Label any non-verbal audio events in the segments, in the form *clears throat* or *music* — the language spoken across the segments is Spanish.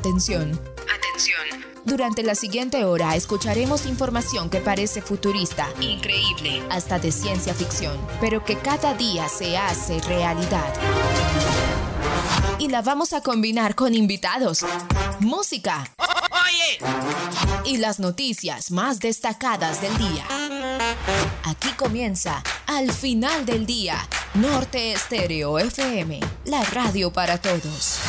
Atención. Atención. Durante la siguiente hora escucharemos información que parece futurista, increíble, hasta de ciencia ficción, pero que cada día se hace realidad. Y la vamos a combinar con invitados, música y las noticias más destacadas del día. Aquí comienza, al final del día, Norte Estéreo FM, la radio para todos.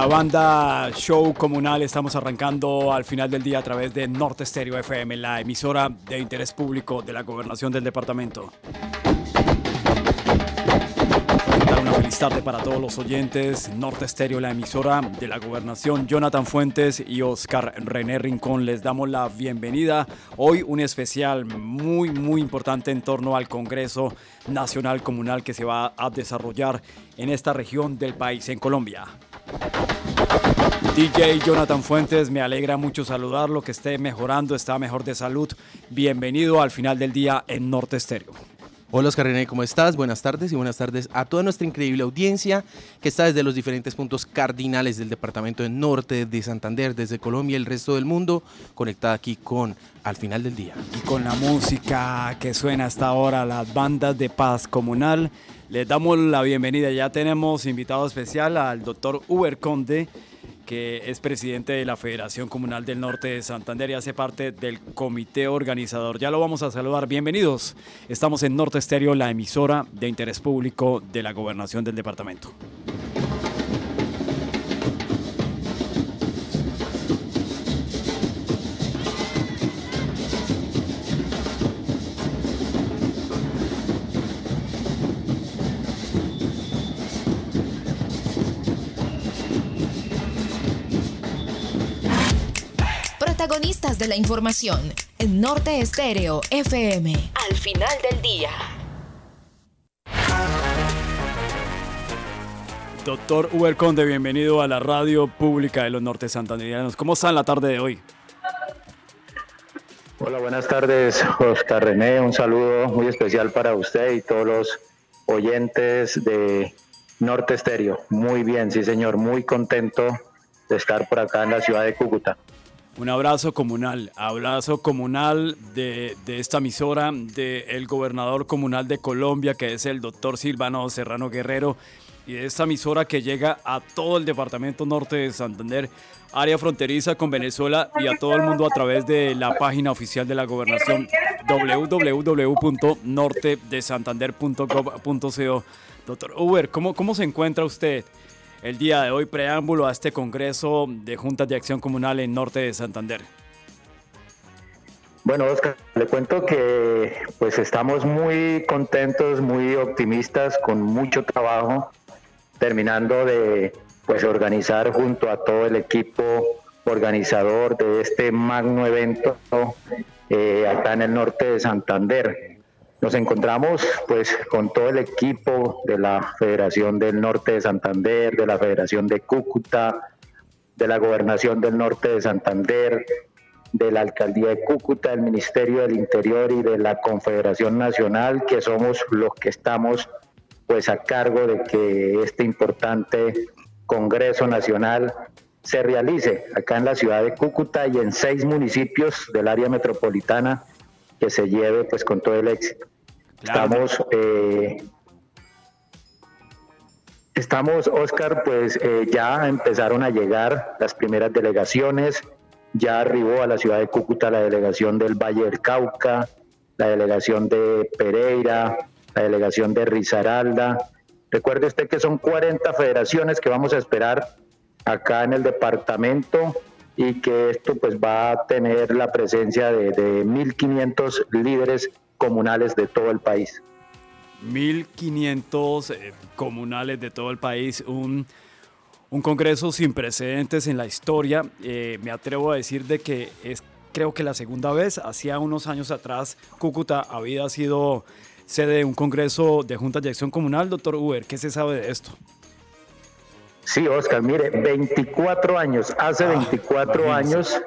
La banda Show Comunal estamos arrancando al final del día a través de Norte Stereo FM, la emisora de interés público de la gobernación del departamento. Una feliz tarde para todos los oyentes. Norte Stereo, la emisora de la gobernación. Jonathan Fuentes y Oscar René Rincón les damos la bienvenida. Hoy un especial muy, muy importante en torno al Congreso Nacional Comunal que se va a desarrollar en esta región del país, en Colombia. DJ Jonathan Fuentes, me alegra mucho saludarlo, que esté mejorando, está mejor de salud. Bienvenido al final del día en Norte Estéreo. Hola Oscar René, ¿cómo estás? Buenas tardes y buenas tardes a toda nuestra increíble audiencia que está desde los diferentes puntos cardinales del departamento de Norte, de Santander, desde Colombia y el resto del mundo, conectada aquí con Al final del día. Y con la música que suena hasta ahora, las bandas de paz comunal les damos la bienvenida. Ya tenemos invitado especial al doctor Uber Conde, que es presidente de la Federación Comunal del Norte de Santander y hace parte del comité organizador. Ya lo vamos a saludar. Bienvenidos. Estamos en Norte Estéreo, la emisora de interés público de la gobernación del departamento. De la información en Norte Estéreo FM. Al final del día. Doctor Uber Conde, bienvenido a la radio pública de los norte santanderianos. ¿Cómo está en la tarde de hoy? Hola, buenas tardes, Oscar René. Un saludo muy especial para usted y todos los oyentes de Norte Estéreo. Muy bien, sí señor, muy contento de estar por acá en la ciudad de Cúcuta. Un abrazo comunal, abrazo comunal de, esta emisora, del gobernador comunal de Colombia, que es el doctor Silvano Serrano Guerrero, y de esta emisora que llega a todo el departamento norte de Santander, área fronteriza con Venezuela y a todo el mundo a través de la página oficial de la gobernación www.nortedesantander.gov.co. Doctor Uber, ¿cómo, ¿cómo se encuentra usted? El día de hoy preámbulo a este Congreso de Juntas de Acción Comunal en Norte de Santander? Bueno, Oscar, le cuento que pues estamos muy contentos, muy optimistas, con mucho trabajo, terminando de pues organizar junto a todo el equipo organizador de este magno evento eh, acá en el norte de Santander. Nos encontramos pues con todo el equipo de la Federación del Norte de Santander, de la Federación de Cúcuta, de la Gobernación del Norte de Santander, de la Alcaldía de Cúcuta, del Ministerio del Interior y de la Confederación Nacional, que somos los que estamos pues a cargo de que este importante Congreso Nacional se realice acá en la ciudad de Cúcuta y en seis municipios del área metropolitana que se lleve pues con todo el éxito. Estamos, eh, estamos, Oscar, pues eh, ya empezaron a llegar las primeras delegaciones, ya arribó a la ciudad de Cúcuta la delegación del Valle del Cauca, la delegación de Pereira, la delegación de Risaralda. Recuerde usted que son 40 federaciones que vamos a esperar acá en el departamento y que esto pues va a tener la presencia de, de 1.500 líderes comunales de todo el país. 1.500 eh, comunales de todo el país, un, un, congreso sin precedentes en la historia. Eh, me atrevo a decir de que es creo que la segunda vez, hacía unos años atrás, Cúcuta había sido sede de un congreso de juntas de acción comunal. Doctor Uber, ¿qué se sabe de esto? Sí, Oscar, mire, 24 años, hace 24 ah, años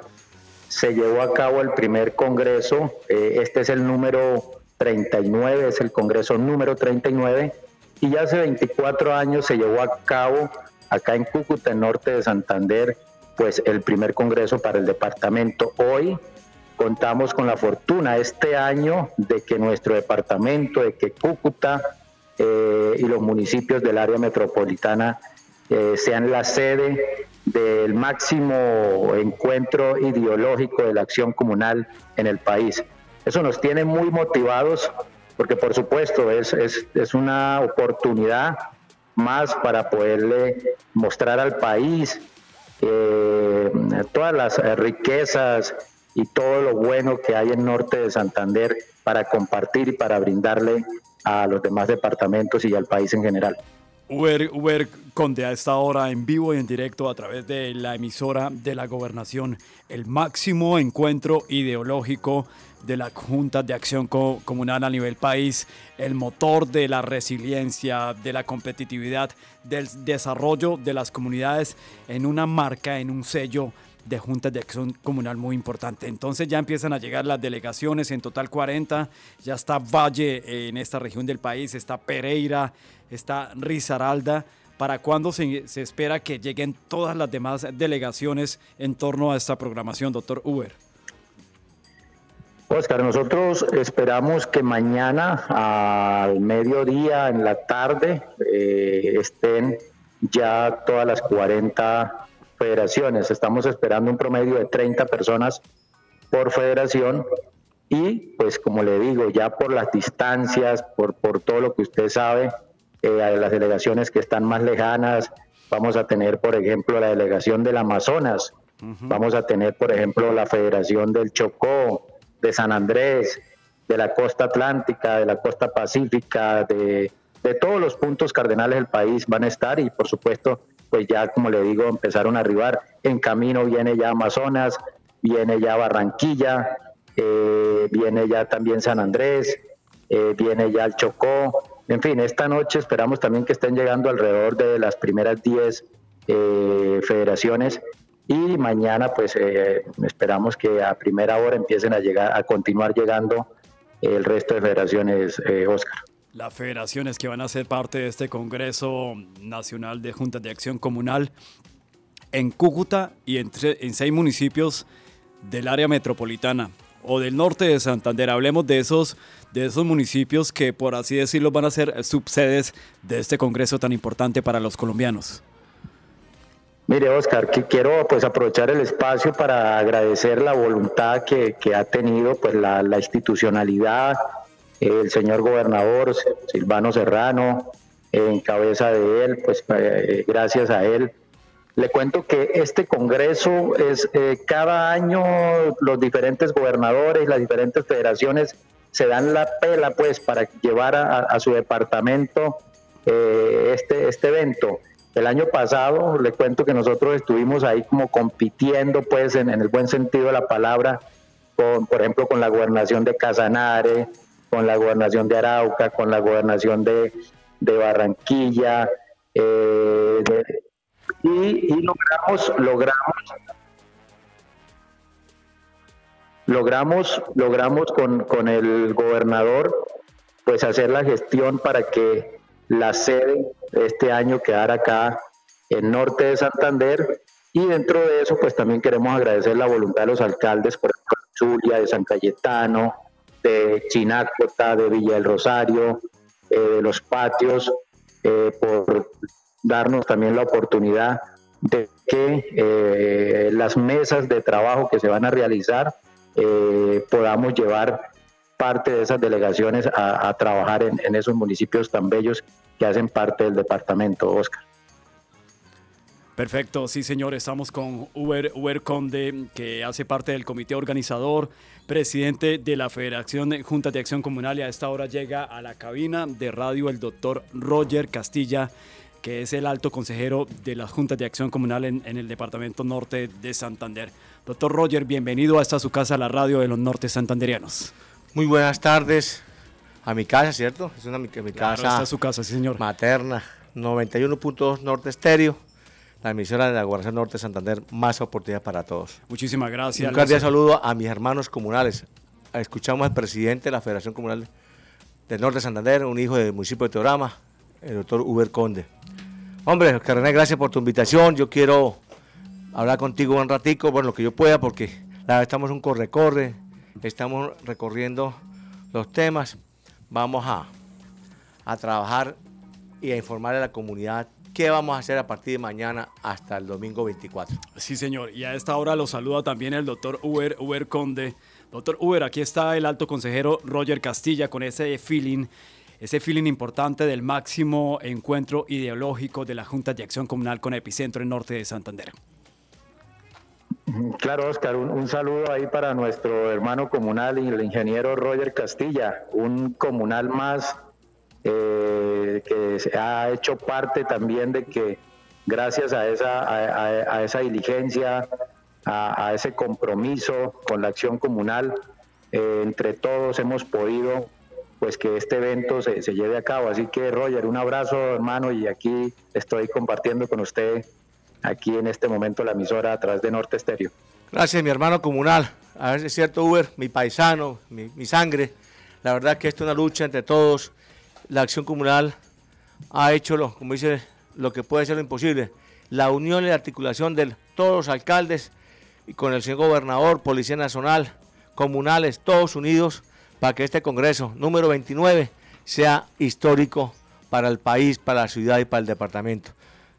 se llevó a cabo el primer congreso, eh, este es el número 39, es el congreso número 39, y ya hace 24 años se llevó a cabo acá en Cúcuta, en norte de Santander, pues el primer congreso para el departamento. Hoy contamos con la fortuna este año de que nuestro departamento, de que Cúcuta eh, y los municipios del área metropolitana eh, sean la sede del máximo encuentro ideológico de la acción comunal en el país. Eso nos tiene muy motivados porque por supuesto es, es, una oportunidad más para poderle mostrar al país eh, todas las riquezas y todo lo bueno que hay en norte de Santander para compartir y para brindarle a los demás departamentos y al país en general. Uber, Conde a esta hora en vivo y en directo a través de la emisora de la gobernación, el máximo encuentro ideológico de la Junta de Acción Comunal a nivel país, el motor de la resiliencia, de la competitividad, del desarrollo de las comunidades en una marca, en un sello de juntas de acción comunal muy importante. Entonces ya empiezan a llegar las delegaciones, en total 40, ya está Valle en esta región del país, está Pereira, está Risaralda. ¿Para cuándo se, espera que lleguen todas las demás delegaciones en torno a esta programación, doctor Uber? Oscar, nosotros esperamos que mañana al mediodía, en la tarde, eh, estén ya todas las 40 federaciones. Estamos esperando un promedio de 30 personas por federación y pues como le digo, ya por las distancias, por, por todo lo que usted sabe, eh, las delegaciones que están más lejanas, vamos a tener por ejemplo la delegación del Amazonas, vamos a tener por ejemplo la Federación del Chocó, de San Andrés, de la costa atlántica, de la costa pacífica, de, de todos los puntos cardenales del país van a estar y por supuesto pues ya como le digo, empezaron a arribar. En camino viene ya Amazonas, viene ya Barranquilla, eh, viene ya también San Andrés, eh, viene ya el Chocó. En fin, esta noche esperamos también que estén llegando alrededor de las primeras 10 eh, federaciones y mañana pues esperamos que a primera hora empiecen a llegar, a continuar llegando el resto de federaciones, Oscar. Las federaciones que van a ser parte de este Congreso Nacional de Juntas de Acción Comunal en Cúcuta y en, seis municipios del área metropolitana o del norte de Santander. Hablemos de esos, de esos municipios que, por así decirlo, van a ser subsedes de este Congreso tan importante para los colombianos. Mire, Oscar, que quiero pues aprovechar el espacio para agradecer la voluntad que, ha tenido pues la, institucionalidad, el señor gobernador Silvano Serrano, en cabeza de él, pues eh, gracias a él. Le cuento que este Congreso es eh, cada año los diferentes gobernadores, las diferentes federaciones se dan la pela pues para llevar a, su departamento eh, este, este evento. El año pasado, le cuento que nosotros estuvimos ahí como compitiendo, pues, en, el buen sentido de la palabra, con, por ejemplo, con la gobernación de Casanare, con la gobernación de Arauca, con la gobernación de, Barranquilla, eh, y, logramos, logramos, logramos, logramos con, con el gobernador, pues, hacer la gestión para que la sede este año quedar acá en norte de Santander. Y dentro de eso pues también queremos agradecer la voluntad de los alcaldes, por ejemplo, de Zulia, de San Cayetano, de Chinácota, de Villa del Rosario, eh, de los patios, eh, por darnos también la oportunidad de que eh, las mesas de trabajo que se van a realizar podamos llevar parte de esas delegaciones a, trabajar en, esos municipios tan bellos que hacen parte del departamento, Oscar. Perfecto, sí señor, estamos con Uber, Uber Conde, que hace parte del comité organizador, presidente de la Federación Junta de Acción Comunal y a esta hora llega a la cabina de radio el doctor Roger Castilla, que es el alto consejero de las Juntas de Acción Comunal en, en, el Departamento Norte de Santander. Doctor Roger, bienvenido a esta su casa, la radio de los norte santanderianos. Muy buenas tardes a mi casa, ¿cierto? Es una mi, casa. su casa, sí, señor. Materna, 91.2 Norte Estéreo, la emisora de la Gobernación Norte de Santander, más oportunidad para todos. Muchísimas gracias. Un cordial saludo a mis hermanos comunales. Escuchamos al presidente de la Federación Comunal del Norte de Santander, un hijo del municipio de Teorama, el doctor Uber Conde. Hombre, René, gracias por tu invitación. Yo quiero hablar contigo un ratico, bueno, lo que yo pueda, porque estamos un corre-corre estamos recorriendo los temas. Vamos a, a trabajar y a informar a la comunidad qué vamos a hacer a partir de mañana hasta el domingo 24. Sí, señor. Y a esta hora lo saluda también el doctor Uber, Uber Conde. Doctor Uber, aquí está el alto consejero Roger Castilla con ese feeling, ese feeling importante del máximo encuentro ideológico de la Junta de Acción Comunal con Epicentro en Norte de Santander. Claro, Oscar, un, saludo ahí para nuestro hermano comunal y el ingeniero Roger Castilla, un comunal más eh, que se ha hecho parte también de que gracias a esa, a, esa diligencia, a, ese compromiso con la acción comunal, eh, entre todos hemos podido pues que este evento se, se lleve a cabo. Así que Roger, un abrazo hermano y aquí estoy compartiendo con usted aquí en este momento la emisora a través de Norte Estéreo. Gracias, mi hermano comunal. A ver si es cierto, Uber, mi paisano, mi, sangre. La verdad que esto es una lucha entre todos. La acción comunal ha hecho, lo, como dice, lo que puede ser lo imposible. La unión y la articulación de todos los alcaldes y con el señor gobernador, Policía Nacional, comunales, todos unidos para que este Congreso número 29 sea histórico para el país, para la ciudad y para el departamento.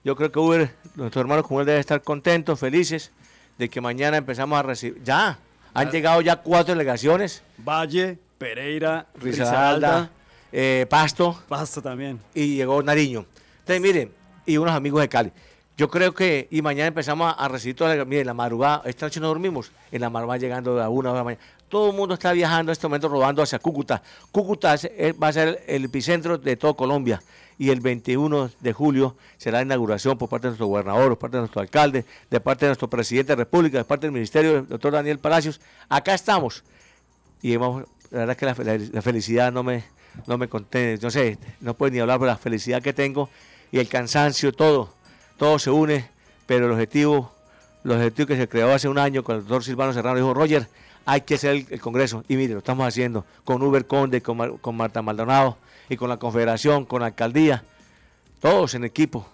Yo creo que Uber, nuestros hermanos él deben estar contentos, felices de que mañana empezamos a recibir. Ya, han ah. llegado ya cuatro delegaciones. Valle, Pereira, Risaralda, eh, Pasto. Pasto también. Y llegó Nariño. Entonces, miren, y unos amigos de Cali. Yo creo que, y mañana empezamos a, recibir todas las, miren, la madrugada, esta noche no dormimos, en la madrugada llegando a una hora de la mañana. Todo el mundo está viajando en este momento, rodando hacia Cúcuta. Cúcuta va a ser el epicentro de todo Colombia y el 21 de julio será la inauguración por parte de nuestro gobernador, por parte de nuestro alcalde, de parte de nuestro presidente de la República, de parte del Ministerio, del doctor Daniel Palacios. Acá estamos. Y hemos, la verdad que la, felicidad no me, no me conté, no sé, no puedo ni hablar de la felicidad que tengo y el cansancio, todo, todo se une, pero el objetivo, el objetivo que se creó hace un año con el doctor Silvano Serrano dijo, Roger, hay que hacer el, Congreso. Y mire, lo estamos haciendo con Uber Conde, con, con Marta Maldonado y con la Confederación, con la Alcaldía, todos en equipo,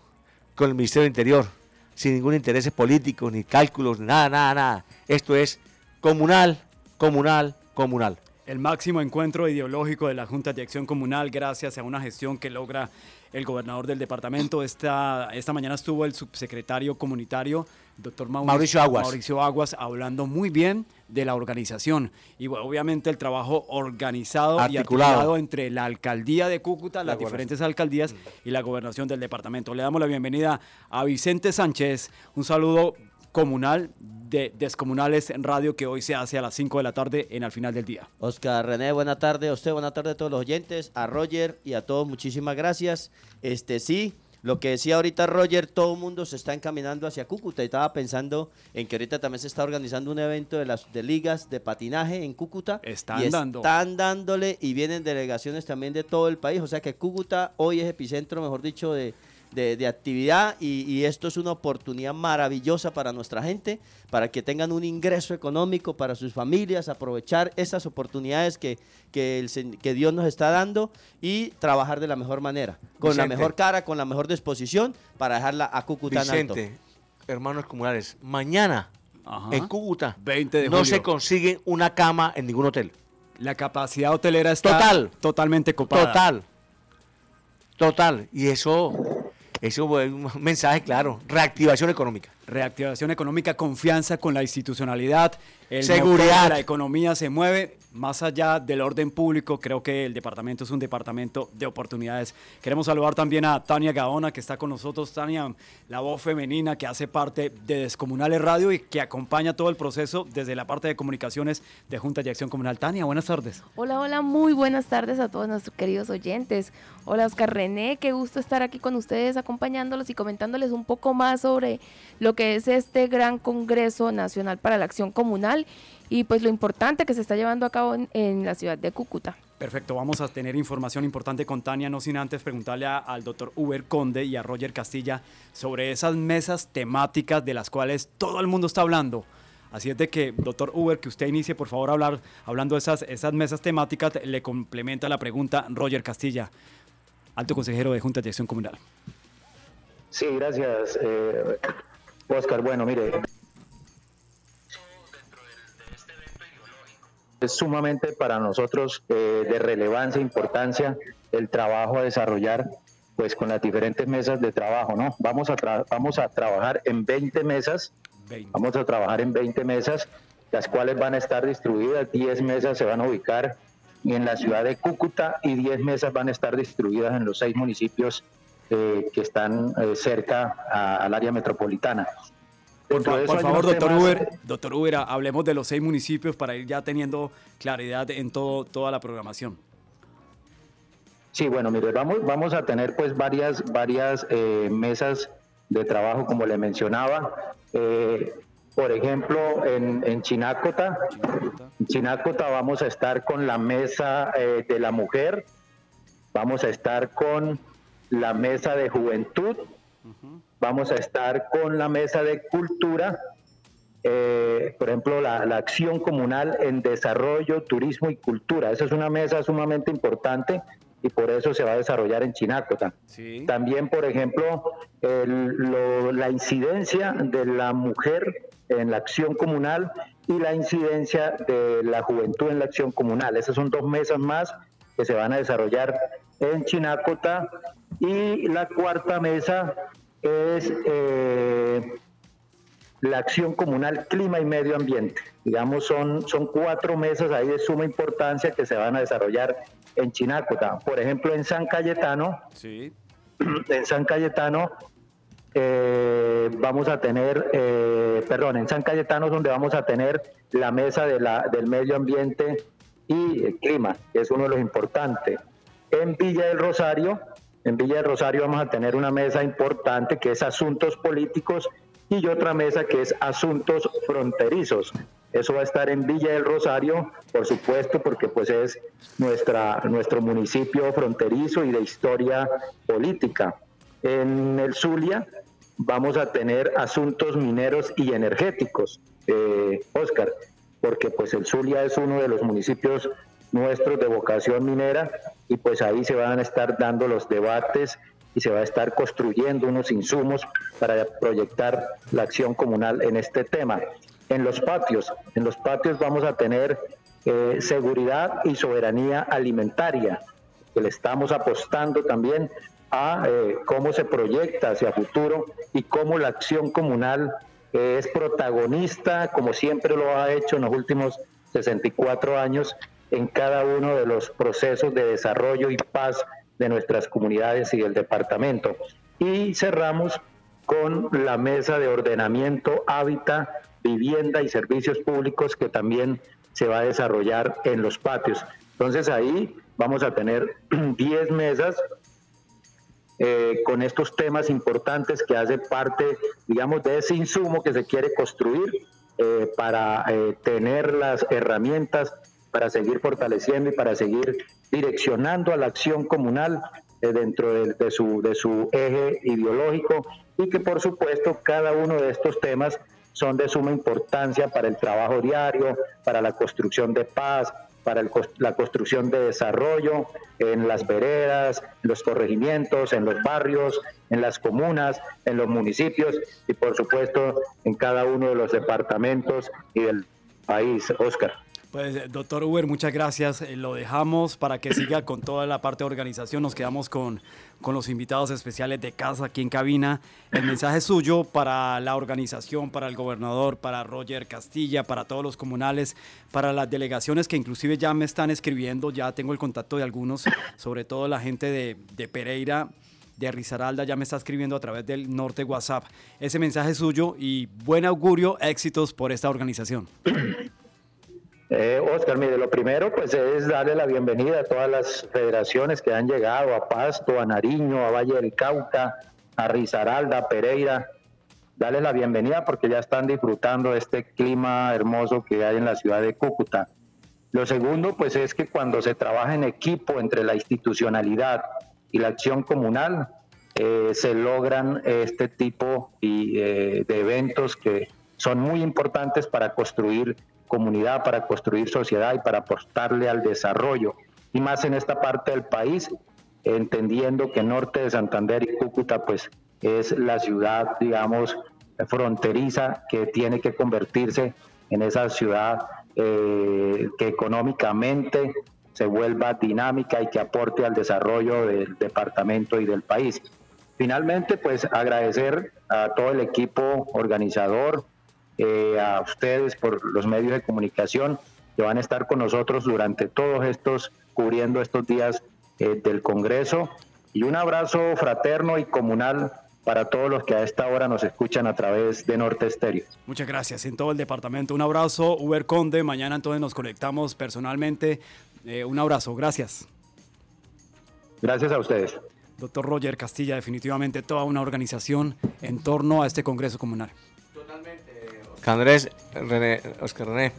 con el Ministerio del Interior, sin ningún interés político, ni cálculos, nada, nada, nada. Esto es comunal, comunal, comunal el máximo encuentro ideológico de la Junta de Acción Comunal gracias a una gestión que logra el gobernador del departamento. Esta, esta mañana estuvo el subsecretario comunitario, doctor Mauricio, Aguas. Mauricio Aguas, hablando muy bien de la organización y obviamente el trabajo organizado y articulado entre la alcaldía de Cúcuta, las diferentes alcaldías y la gobernación del departamento. Le damos la bienvenida a Vicente Sánchez. Un saludo comunal de Descomunales en Radio que hoy se hace a las 5 de la tarde en Al Final del Día. Oscar René, buena tarde a usted, buena tarde a todos los oyentes, a Roger y a todos, muchísimas gracias. Este sí, lo que decía ahorita Roger, todo el mundo se está encaminando hacia Cúcuta y estaba pensando en que ahorita también se está organizando un evento de las de ligas de patinaje en Cúcuta. Están y dando. Están dándole y vienen delegaciones también de todo el país, o sea que Cúcuta hoy es epicentro, mejor dicho, de de, actividad y, esto es una oportunidad maravillosa para nuestra gente, para que tengan un ingreso económico para sus familias, aprovechar esas oportunidades que, que, el, que Dios nos está dando y trabajar de la mejor manera, con la mejor cara, con la mejor disposición para dejarla a Cúcuta Vicente, hermanos comunales, mañana en Cúcuta no se consigue una cama en ningún hotel. La capacidad hotelera está total, totalmente copada. Total. Total. Y eso eso es un mensaje claro, reactivación económica. Reactivación económica, confianza con la institucionalidad, el seguridad. La economía se mueve más allá del orden público. Creo que el departamento es un departamento de oportunidades. Queremos saludar también a Tania Gaona, que está con nosotros. Tania, la voz femenina que hace parte de Descomunales Radio y que acompaña todo el proceso desde la parte de comunicaciones de Junta de Acción Comunal. Tania, buenas tardes. Hola, hola, muy buenas tardes a todos nuestros queridos oyentes. Hola, Oscar René, qué gusto estar aquí con ustedes acompañándolos y comentándoles un poco más sobre lo que es este gran Congreso Nacional para la Acción Comunal y pues lo importante que se está llevando a cabo en, la ciudad de Cúcuta. Perfecto, vamos a tener información importante con Tania, no sin antes preguntarle al doctor Uber Conde y a Roger Castilla sobre esas mesas temáticas de las cuales todo el mundo está hablando. Así es de que, doctor Uber, que usted inicie, por favor, hablar, hablando de esas, esas mesas temáticas, le complementa la pregunta Roger Castilla, alto consejero de Junta de Acción Comunal. Sí, gracias, eh, Oscar. Bueno, mire, Es sumamente para nosotros eh, de relevancia, e importancia el trabajo a desarrollar pues con las diferentes mesas de trabajo, ¿no? Vamos a, vamos a trabajar en 20 mesas, vamos a trabajar en 20 mesas, las cuales van a estar distribuidas, 10 mesas se van a ubicar en la ciudad de Cúcuta y 10 mesas van a estar distribuidas en los seis municipios eh, que están eh, cerca al área metropolitana. Por, favor, doctor Uber, doctor Uber, hablemos de los seis municipios para ir ya teniendo claridad en todo, toda la programación. Sí, bueno, mire, vamos, vamos a tener pues varias, varias eh, mesas de trabajo, como le mencionaba. Eh, por ejemplo, en, en Chinácota, en Chinácota vamos a estar con la mesa eh, de la mujer, vamos a estar con la mesa de juventud, Vamos a estar con la mesa de cultura, eh, por ejemplo, la, acción comunal en desarrollo, turismo y cultura. Esa es una mesa sumamente importante y por eso se va a desarrollar en Chinácota. También, por ejemplo, la incidencia de la mujer en la acción comunal y la incidencia de la juventud en la acción comunal. Esas son dos mesas más que se van a desarrollar en Chinácota. Y la cuarta mesa es eh, la acción comunal clima y medio ambiente. Digamos, son, son cuatro mesas ahí de suma importancia que se van a desarrollar en Chinácota. Por ejemplo, en San Cayetano, sí. en San Cayetano eh, vamos a tener, eh, perdón, en San Cayetano es donde vamos a tener la mesa de la, del medio ambiente y el clima, que es uno de los importantes. En Villa del Rosario en Villa del Rosario vamos a tener una mesa importante que es asuntos políticos y otra mesa que es asuntos fronterizos. Eso va a estar en Villa del Rosario, por supuesto, porque pues es nuestra, nuestro municipio fronterizo y de historia política. En el Zulia vamos a tener asuntos mineros y energéticos, eh, Oscar. porque pues el Zulia es uno de los municipios nuestros de vocación minera y pues ahí se van a estar dando los debates y se va a estar construyendo unos insumos para proyectar la acción comunal en este tema. En los patios, en los patios vamos a tener eh, seguridad y soberanía alimentaria, que le estamos apostando también a eh, cómo se proyecta hacia futuro y cómo la acción comunal eh, es protagonista, como siempre lo ha hecho en los últimos 64 años, en cada uno de los procesos de desarrollo y paz de nuestras comunidades y del departamento. Y cerramos con la mesa de ordenamiento, hábitat, vivienda y servicios públicos que también se va a desarrollar en los patios. Entonces ahí vamos a tener *clears throat* 10 mesas eh, con estos temas importantes que hace parte, digamos, de ese insumo que se quiere construir eh, para eh, tener las herramientas para seguir fortaleciendo y para seguir direccionando a la acción comunal eh, dentro de, su, de su eje ideológico y que por supuesto cada uno de estos temas son de suma importancia para el trabajo diario, para la construcción de paz, para la construcción de desarrollo en las veredas, en los corregimientos, en los barrios, en las comunas, en los municipios y por supuesto en cada uno de los departamentos y del país. Oscar. Pues, doctor Uber, muchas gracias. Eh, lo dejamos para que siga con toda la parte de organización. Nos quedamos con, con los invitados especiales de casa aquí en cabina. El mensaje suyo para la organización, para el gobernador, para Roger Castilla, para todos los comunales, para las delegaciones que inclusive ya me están escribiendo, ya tengo el contacto de algunos, sobre todo la gente de, de Pereira de Risaralda ya me está escribiendo a través del norte WhatsApp. Ese mensaje suyo y buen augurio, éxitos por esta organización. Eh, Oscar, mire, lo primero pues es darle la bienvenida a todas las federaciones que han llegado, a Pasto, a Nariño, a Valle del Cauca, a Risaralda, a Pereira, darle la bienvenida porque ya están disfrutando de este clima hermoso que hay en la ciudad de Cúcuta. Lo segundo pues es que cuando se trabaja en equipo entre la institucionalidad y la acción comunal, eh, se logran este tipo eh, de eventos que son muy importantes para construir comunidad, para construir sociedad y para apostarle al desarrollo. Y más en esta parte del país, entendiendo que norte de Santander y Cúcuta pues es la ciudad, digamos, fronteriza que tiene que convertirse en esa ciudad eh, que económicamente se vuelva dinámica y que aporte al desarrollo del departamento y del país. Finalmente, pues agradecer a todo el equipo organizador, eh, a ustedes por los medios de comunicación que van a estar con nosotros durante todos estos, cubriendo estos días eh, del Congreso. Y un abrazo fraterno y comunal para todos los que a esta hora nos escuchan a través de Norte Estéreo. Muchas gracias en todo el departamento. Un abrazo, Uber Conde. Mañana entonces nos conectamos personalmente. Eh, un abrazo, gracias. Gracias a ustedes. Doctor Roger Castilla, definitivamente toda una organización en torno a este Congreso Comunal. Andrés, René, Oscar René,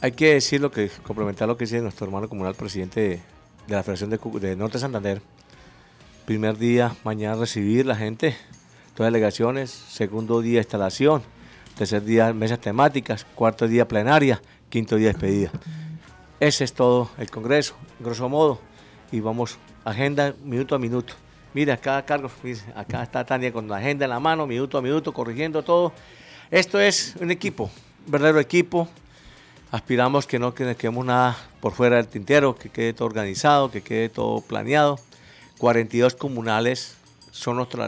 hay que decir lo que, complementar lo que dice nuestro hermano comunal, presidente de, la Federación de, Norte Santander. Primer día, mañana recibir la gente, todas delegaciones, segundo día instalación, tercer día mesas temáticas, cuarto día plenaria, quinto día despedida. Ese es todo el Congreso, grosso modo, y vamos agenda minuto a minuto. Mira, cada cargo, acá está Tania con la agenda en la mano, minuto a minuto, corrigiendo todo esto es un equipo, un verdadero equipo. Aspiramos que no quedemos nada por fuera del tintero, que quede todo organizado, que quede todo planeado. 42 comunales son los, de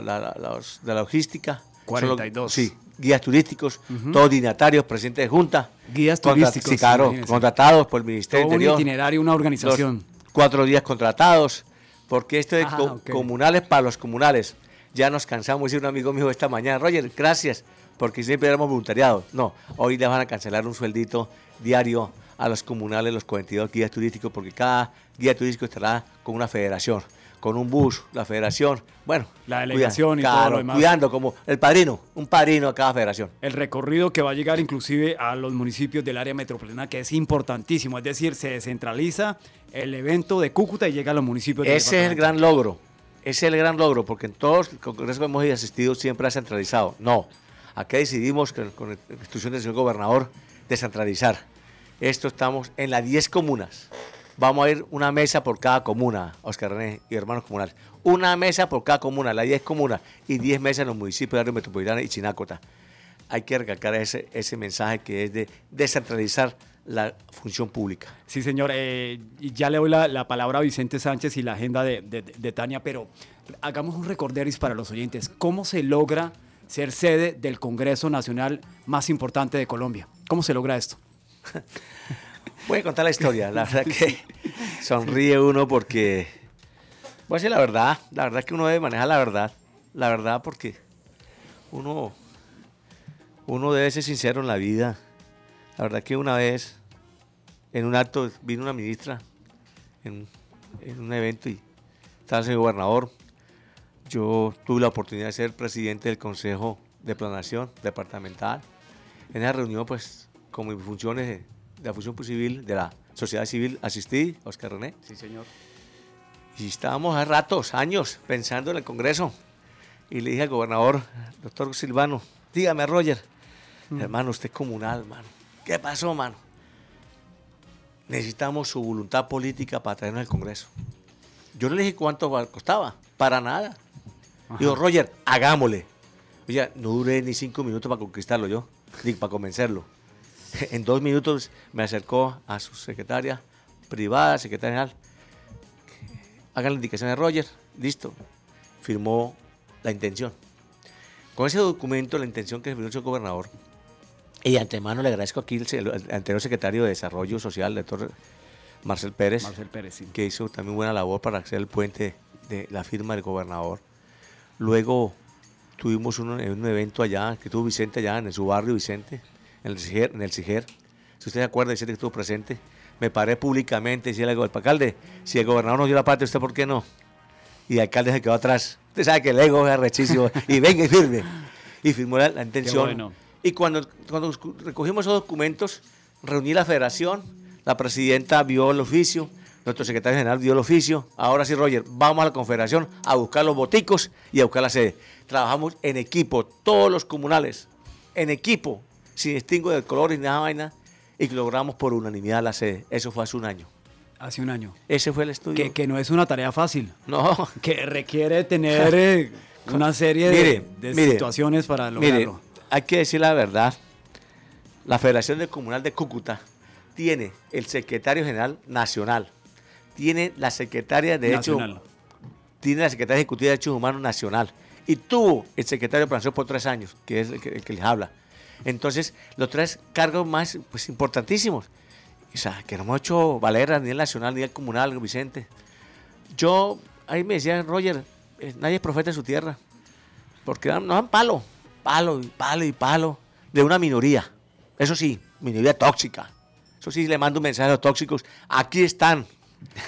la logística. 42. sí, guías turísticos, todos dignatarios, presidente de junta. Guías turísticos. Sí, claro, contratados por el Ministerio todo Interior. un itinerario, una organización. cuatro días contratados, porque esto es comunales para los comunales. Ya nos cansamos, dice un amigo mío esta mañana, Roger, gracias porque siempre éramos voluntariados. No, hoy le van a cancelar un sueldito diario a los comunales, los 42 guías turísticos, porque cada guía turístico estará con una federación, con un bus, la federación, bueno, la delegación y todo lo demás. Cuidando como el padrino, un padrino a cada federación. El recorrido que va a llegar inclusive a los municipios del área metropolitana, que es importantísimo, es decir, se descentraliza el evento de Cúcuta y llega a los municipios. Ese es el gran logro, ese es el gran logro, porque en todos los congresos que hemos asistido siempre ha centralizado. No, Acá decidimos, con, con instrucción del señor gobernador, descentralizar. Esto estamos en las 10 comunas. Vamos a ir una mesa por cada comuna, Oscar René y hermanos comunales. Una mesa por cada comuna, las 10 comunas y 10 mesas en los municipios de área metropolitana y Chinácota. Hay que recalcar ese, ese mensaje que es de descentralizar la función pública. Sí, señor. Eh, ya le doy la, palabra a Vicente Sánchez y la agenda de, Tania, pero hagamos un recorderis para los oyentes. ¿Cómo se logra ser sede del Congreso Nacional más importante de Colombia? ¿Cómo se logra esto? *laughs* Voy a contar la historia. La verdad que sonríe uno porque... Voy a decir la verdad. La verdad que uno debe manejar la verdad. La verdad porque uno, uno debe ser sincero en la vida la verdad que una vez, en un acto, vino una ministra en, un evento y estaba el gobernador. Yo tuve la oportunidad de ser presidente del Consejo de Planación Departamental. En esa reunión, pues, con mis funciones de, la función civil, de la sociedad civil, asistí, Oscar René. Sí, señor. Y estábamos a ratos, años, pensando en el Congreso. Y le dije al gobernador, doctor Silvano, dígame, Roger, mm. hermano, usted es comunal, hermano. ¿Qué pasó, mano? Necesitamos su voluntad política para traernos al Congreso. Yo le dije cuánto costaba. Para nada. Digo, Roger, hagámosle. Oye, no duré ni cinco minutos para conquistarlo yo, ni para convencerlo. *laughs* En dos minutos me acercó a su secretaria privada, secretaria general. Hagan la indicación de Roger. Listo. Firmó la intención. Con ese documento, la intención que firmó el gobernador, y antemano le agradezco aquí al anterior secretario de Desarrollo Social, el Marcel Pérez, Marcel Pérez que hizo también buena labor para hacer el puente de la firma del gobernador. Luego tuvimos un, un evento allá, que tuvo Vicente allá en su barrio, Vicente, en el. En el Si usted se acuerda, Vicente que estuvo presente, me paré públicamente y decía al alcalde, si el gobernador nos dio la parte, ¿usted por qué no? Y el alcalde se quedó atrás. Usted sabe que el ego es rechísimo. *laughs* y venga y firme. Y firmó la, intención. Y cuando, cuando recogimos esos documentos, reuní la federación, la presidenta vio el oficio, nuestro secretario general vio el oficio. Ahora sí, Roger, vamos a la confederación a buscar los boticos y a buscar la sede. Trabajamos en equipo, todos los comunales, en equipo, sin distingo de color ni nada vaina, y logramos por unanimidad la sede. Eso fue hace un año. Hace un año. Ese fue el estudio. Que, no es una tarea fácil. No. *laughs* Que requiere tener eh, una serie de, situaciones para lograrlo hay que decir la verdad, la Federación de Comunal de Cúcuta tiene el secretario general nacional, tiene la secretaria de Derechos tiene la secretaria ejecutiva de Derechos Humanos nacional y tuvo el secretario de Planación por tres años, que es el que, les habla. Entonces, los tres cargos más pues, importantísimos. O sea, que no hemos hecho valer a nivel nacional, a nivel comunal, Vicente. Yo, ahí me decía Roger, eh, nadie es profeta en su tierra, porque no dan palo palo y palo y palo de una minoría. Eso sí, minoría tóxica. Eso sí, le mando un mensaje a los tóxicos. Aquí están,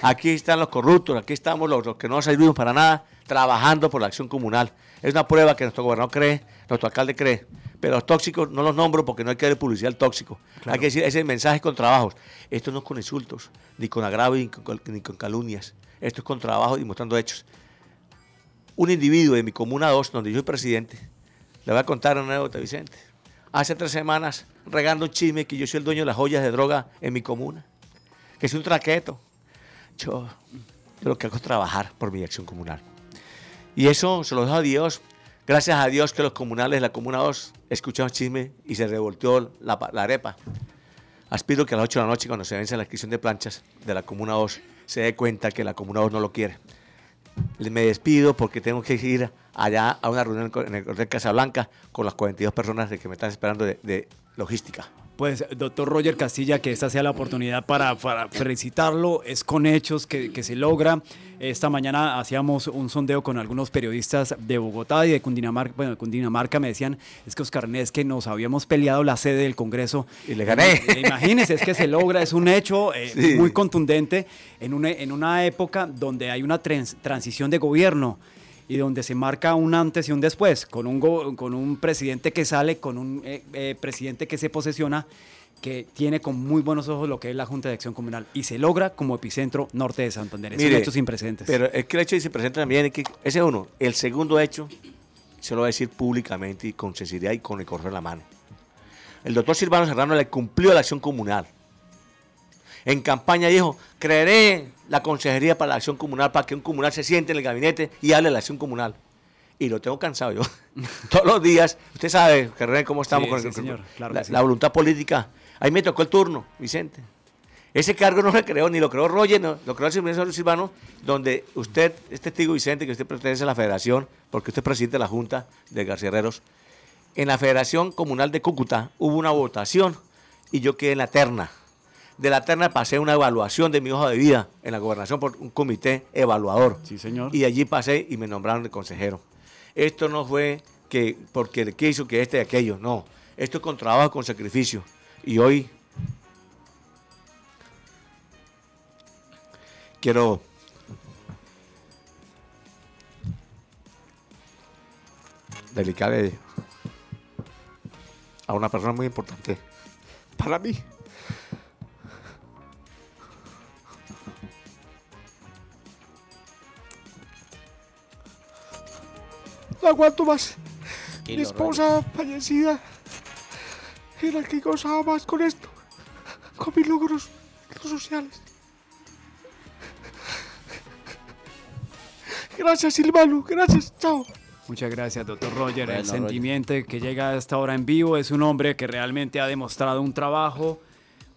aquí están los corruptos, aquí estamos los, que no servimos para nada, trabajando por la acción comunal. Es una prueba que nuestro gobernador cree, nuestro alcalde cree. Pero los tóxicos no los nombro porque no hay que dar publicidad al tóxico. Hay que decir ese mensaje con trabajos. Esto no es con insultos, ni con agravio, ni con, ni con calumnias. Esto es con trabajo y mostrando hechos. Un individuo de mi comuna 2, donde yo soy presidente, le voy a contar una anécdota, Vicente. Hace tres semanas, regando un chisme que yo soy el dueño de las joyas de droga en mi comuna, que es un traqueto. Yo, lo que hago es trabajar por mi acción comunal. Y eso se lo dejo a Dios. Gracias a Dios que los comunales la Comuna 2 escucharon chisme y se revolteó la, arepa. Aspiro que a las 8 de la noche, cuando se vence la adquisición de planchas de la Comuna 2, se dé cuenta que la Comuna 2 no lo quiere. Me despido porque tengo que ir allá a una reunión en el Hotel Casablanca con las 42 personas que me están esperando de, logística. Pues, doctor Roger Castilla, que esta sea la oportunidad para, felicitarlo. Es con hechos que, se logra. Esta mañana hacíamos un sondeo con algunos periodistas de Bogotá y de Cundinamarca. Bueno, de Cundinamarca me decían, es que Oscar que nos habíamos peleado la sede del Congreso. Y le gané. Imagínense, es que se logra, es un hecho eh, muy contundente en una, en una época donde hay una transición de gobierno y donde se marca un antes y un después, con un, con un presidente que sale, con un eh, eh, presidente que se posesiona, que tiene con muy buenos ojos lo que es la Junta de Acción Comunal y se logra como epicentro norte de Santander. Es un hecho sin precedentes. Pero es que el hecho sin precedentes también, que, ese es uno. El segundo hecho, se lo voy a decir públicamente y con sinceridad y con el correr de la mano. El doctor Silvano Serrano le cumplió la acción comunal. En campaña dijo, creeré la Consejería para la Acción Comunal para que un comunal se siente en el gabinete y hable de la acción comunal. Y lo tengo cansado yo. *laughs* Todos los días, usted sabe, René, cómo estamos con, la, voluntad política. Ahí me tocó el turno, Vicente. Ese cargo no lo creó, ni lo creó Roger, no, lo creó el señor Silvano, donde usted es testigo, Vicente, que usted pertenece a la federación, porque usted es presidente de la Junta de García Herreros. En la Federación Comunal de Cúcuta hubo una votación y yo quedé en la terna. De la terna pasé una evaluación de mi hoja de vida en la gobernación por un comité evaluador. Sí, señor. Y allí pasé y me nombraron de consejero. Esto no fue que porque quiso que este y aquello, no. Esto es con trabajo, con sacrificio. Y hoy quiero dedicarle a una persona muy importante para mí. No aguanto más. Mi esposa fallecida era la que gozaba más con esto, con mis logros sociales. Gracias, Silvano. Gracias. Chao. Muchas gracias, doctor Roger. el sentimiento que llega a esta hora en vivo es un hombre que realmente ha demostrado un trabajo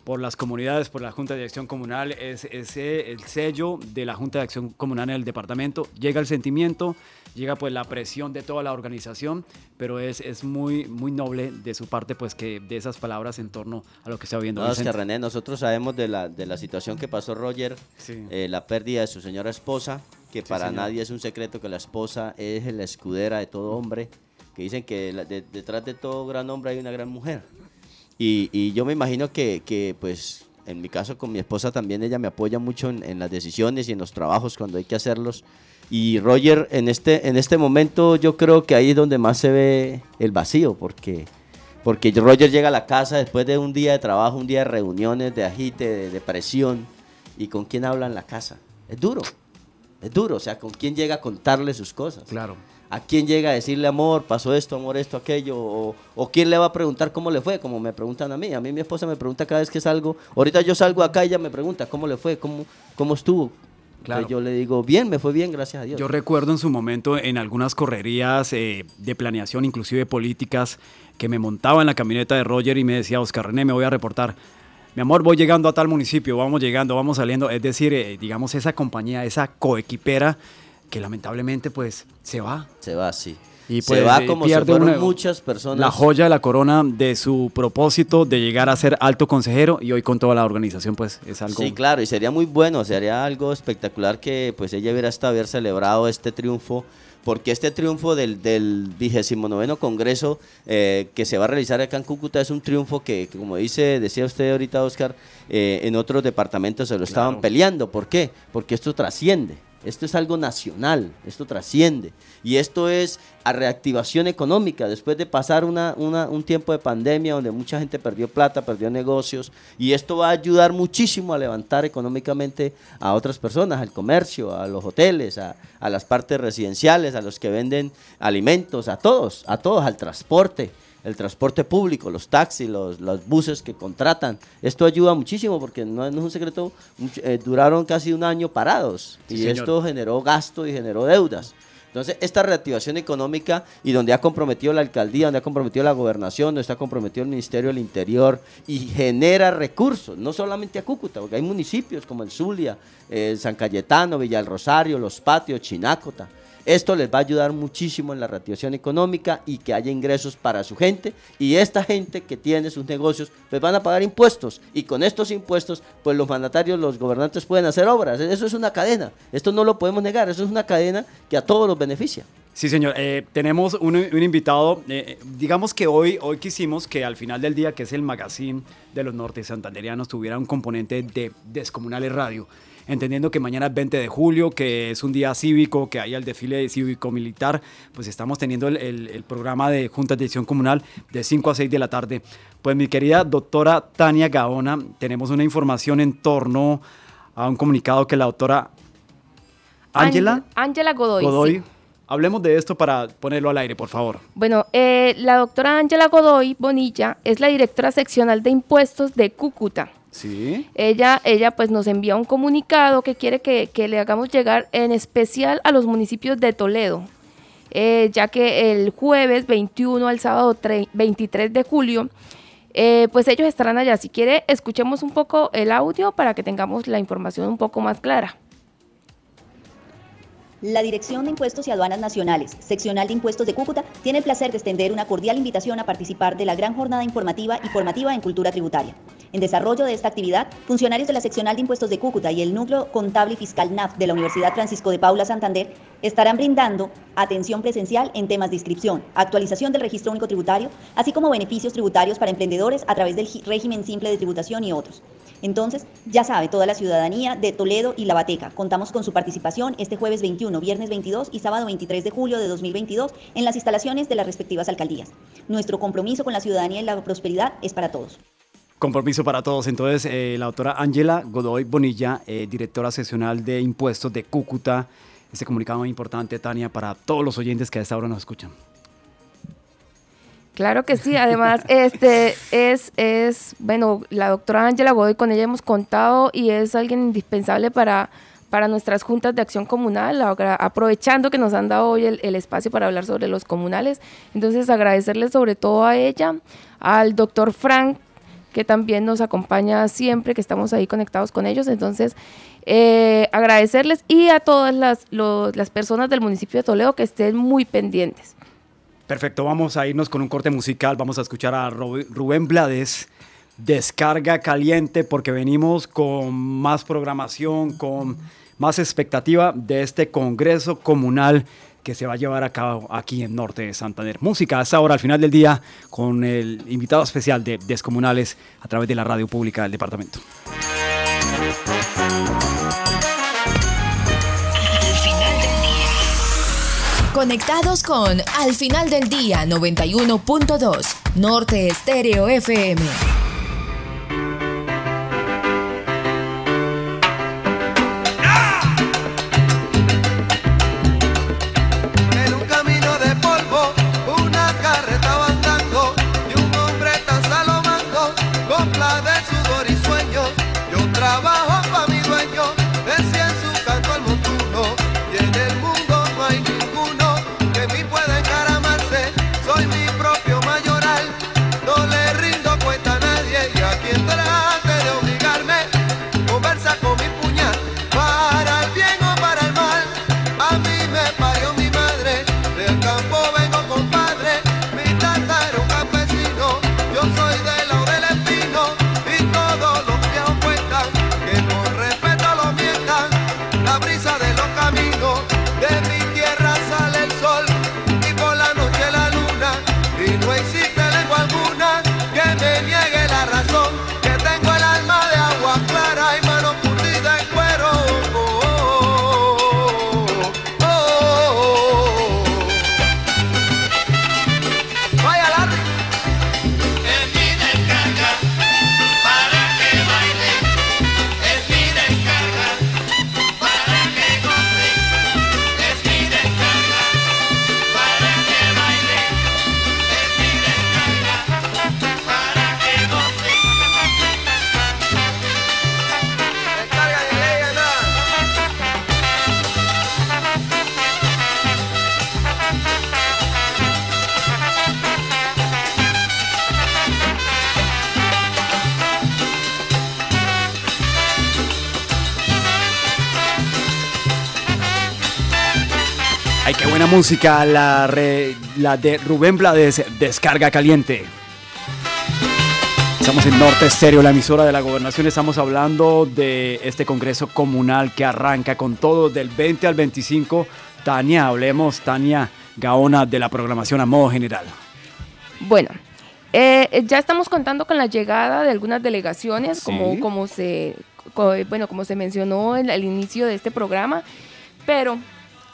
por las comunidades, por la Junta de Acción Comunal, es, ese el sello de la Junta de Acción Comunal en el departamento. Llega el sentimiento, llega pues la presión de toda la organización, pero es, es muy, muy noble de su parte pues que de esas palabras en torno a lo que está viendo. No, es que René, nosotros sabemos de la, de la situación que pasó Roger, eh, la pérdida de su señora esposa, que para nadie es un secreto que la esposa es la escudera de todo hombre, que dicen que detrás de todo gran hombre hay una gran mujer. Y, yo me imagino que, pues, en mi caso con mi esposa también, ella me apoya mucho en, las decisiones y en los trabajos cuando hay que hacerlos. Y Roger, en este, en este momento yo creo que ahí es donde más se ve el vacío, porque, porque Roger llega a la casa después de un día de trabajo, un día de reuniones, de agite, de, de presión, y con quién habla en la casa. Es duro, es duro, o sea, con quién llega a contarle sus cosas. Claro a quién llega a decirle amor, pasó esto, amor, esto, aquello, o, quién le va a preguntar cómo le fue, como me preguntan a mí. A mí mi esposa me pregunta cada vez que salgo, ahorita yo salgo acá y ella me pregunta cómo le fue, cómo, cómo estuvo. Claro. yo le digo, bien, me fue bien, gracias a Dios. Yo recuerdo en su momento en algunas correrías eh, de planeación, inclusive políticas, que me montaba en la camioneta de Roger y me decía, Oscar René, me voy a reportar. Mi amor, voy llegando a tal municipio, vamos llegando, vamos saliendo. Es decir, eh, digamos, esa compañía, esa coequipera que lamentablemente pues se va. Se va, sí. Y se pues, va como pierde muchas personas. La joya de la corona de su propósito de llegar a ser alto consejero y hoy con toda la organización pues es algo... Sí, claro, y sería muy bueno, sería algo espectacular que pues ella hubiera estado haber celebrado este triunfo porque este triunfo del, del 29 Congreso eh, que se va a realizar acá en Cúcuta es un triunfo que, como dice, decía usted ahorita, Oscar, eh, en otros departamentos se lo estaban peleando. ¿Por qué? Porque esto trasciende. Esto es algo nacional, esto trasciende. Y esto es a reactivación económica, después de pasar una, un tiempo de pandemia donde mucha gente perdió plata, perdió negocios, y esto va a ayudar muchísimo a levantar económicamente a otras personas, al comercio, a los hoteles, a, a las partes residenciales, a los que venden alimentos, a todos, a todos, al transporte el transporte público, los taxis, los, buses que contratan. Esto ayuda muchísimo porque no, es un secreto, eh, duraron casi un año parados y esto generó gasto y generó deudas. Entonces, esta reactivación económica y donde ha comprometido la alcaldía, donde ha comprometido la gobernación, donde está comprometido el Ministerio del Interior y genera recursos, no solamente a Cúcuta, porque hay municipios como el Zulia, eh, San Cayetano, Villa del Rosario, Los Patios, Chinácota, esto les va a ayudar muchísimo en la reactivación económica y que haya ingresos para su gente. Y esta gente que tiene sus negocios, pues van a pagar impuestos. Y con estos impuestos, pues los mandatarios, los gobernantes pueden hacer obras. Eso es una cadena. Esto no lo podemos negar. Eso es una cadena que a todos los beneficia. Sí, señor. Eh, tenemos un, invitado. Eh, digamos que hoy, hoy quisimos que al final del día, que es el magazine de los norte santanderianos, tuviera un componente de Descomunales Radio entendiendo que mañana es 20 de julio, que es un día cívico, que hay el desfile cívico-militar, pues estamos teniendo el, programa de Junta de Dirección Comunal de 5 a 6 de la tarde. Pues mi querida doctora Tania Gaona, tenemos una información en torno a un comunicado que la doctora Ángela Ángela Godoy. Hablemos de esto para ponerlo al aire, por favor. Bueno, eh, la doctora Ángela Godoy Bonilla es la directora seccional de impuestos de Cúcuta. Sí. Ella, ella pues nos envía un comunicado que quiere que, que le hagamos llegar en especial a los municipios de Toledo, eh, ya que el jueves 21 al sábado 23 de julio, eh, pues ellos estarán allá. Si quiere, escuchemos un poco el audio para que tengamos la información un poco más clara. La Dirección de Impuestos y Aduanas Nacionales, Seccional de Impuestos de Cúcuta, tiene el placer de extender una cordial invitación a participar de la gran jornada informativa y formativa en cultura tributaria. En desarrollo de esta actividad, funcionarios de la Seccional de Impuestos de Cúcuta y el Núcleo Contable y Fiscal NAF de la Universidad Francisco de Paula Santander estarán brindando atención presencial en temas de inscripción, actualización del registro único tributario, así como beneficios tributarios para emprendedores a través del régimen simple de tributación y otros. Entonces, ya sabe, toda la ciudadanía de Toledo y La Bateca, contamos con su participación este jueves 21, viernes 22 y sábado 23 de julio de 2022 en las instalaciones de las respectivas alcaldías. Nuestro compromiso con la ciudadanía y la prosperidad es para todos. Compromiso para todos. Entonces, eh, la doctora Ángela Godoy Bonilla, eh, directora seccional de impuestos de Cúcuta, este comunicado muy importante, Tania, para todos los oyentes que a esta hora nos escuchan. Claro que sí, además este es, es, bueno, la doctora Ángela Godoy, con ella hemos contado y es alguien indispensable para, para nuestras juntas de acción comunal, aprovechando que nos han dado hoy el, espacio para hablar sobre los comunales. Entonces agradecerle sobre todo a ella, al doctor Frank, que también nos acompaña siempre, que estamos ahí conectados con ellos. Entonces, eh, agradecerles y a todas las, las personas del municipio de Toledo que estén muy pendientes. Perfecto, vamos a irnos con un corte musical. Vamos a escuchar a Rubén Blades, Descarga Caliente, porque venimos con más programación, con más expectativa de este Congreso Comunal que se va a llevar a cabo aquí en Norte de Santander. Música a esta hora, al final del día, con el invitado especial de Descomunales a través de la radio pública del departamento. Conectados con Al final del día 91.2 Norte Estéreo FM. Música, la, la de Rubén Blades, Descarga Caliente. Estamos en Norte Estéreo, la emisora de la gobernación. Estamos hablando de este congreso comunal que arranca con todo del 20 al 25. Tania, hablemos, Tania Gaona, de la programación a modo general. Bueno, eh, ya estamos contando con la llegada de algunas delegaciones, como, como, se, bueno, como se mencionó en el inicio de este programa, pero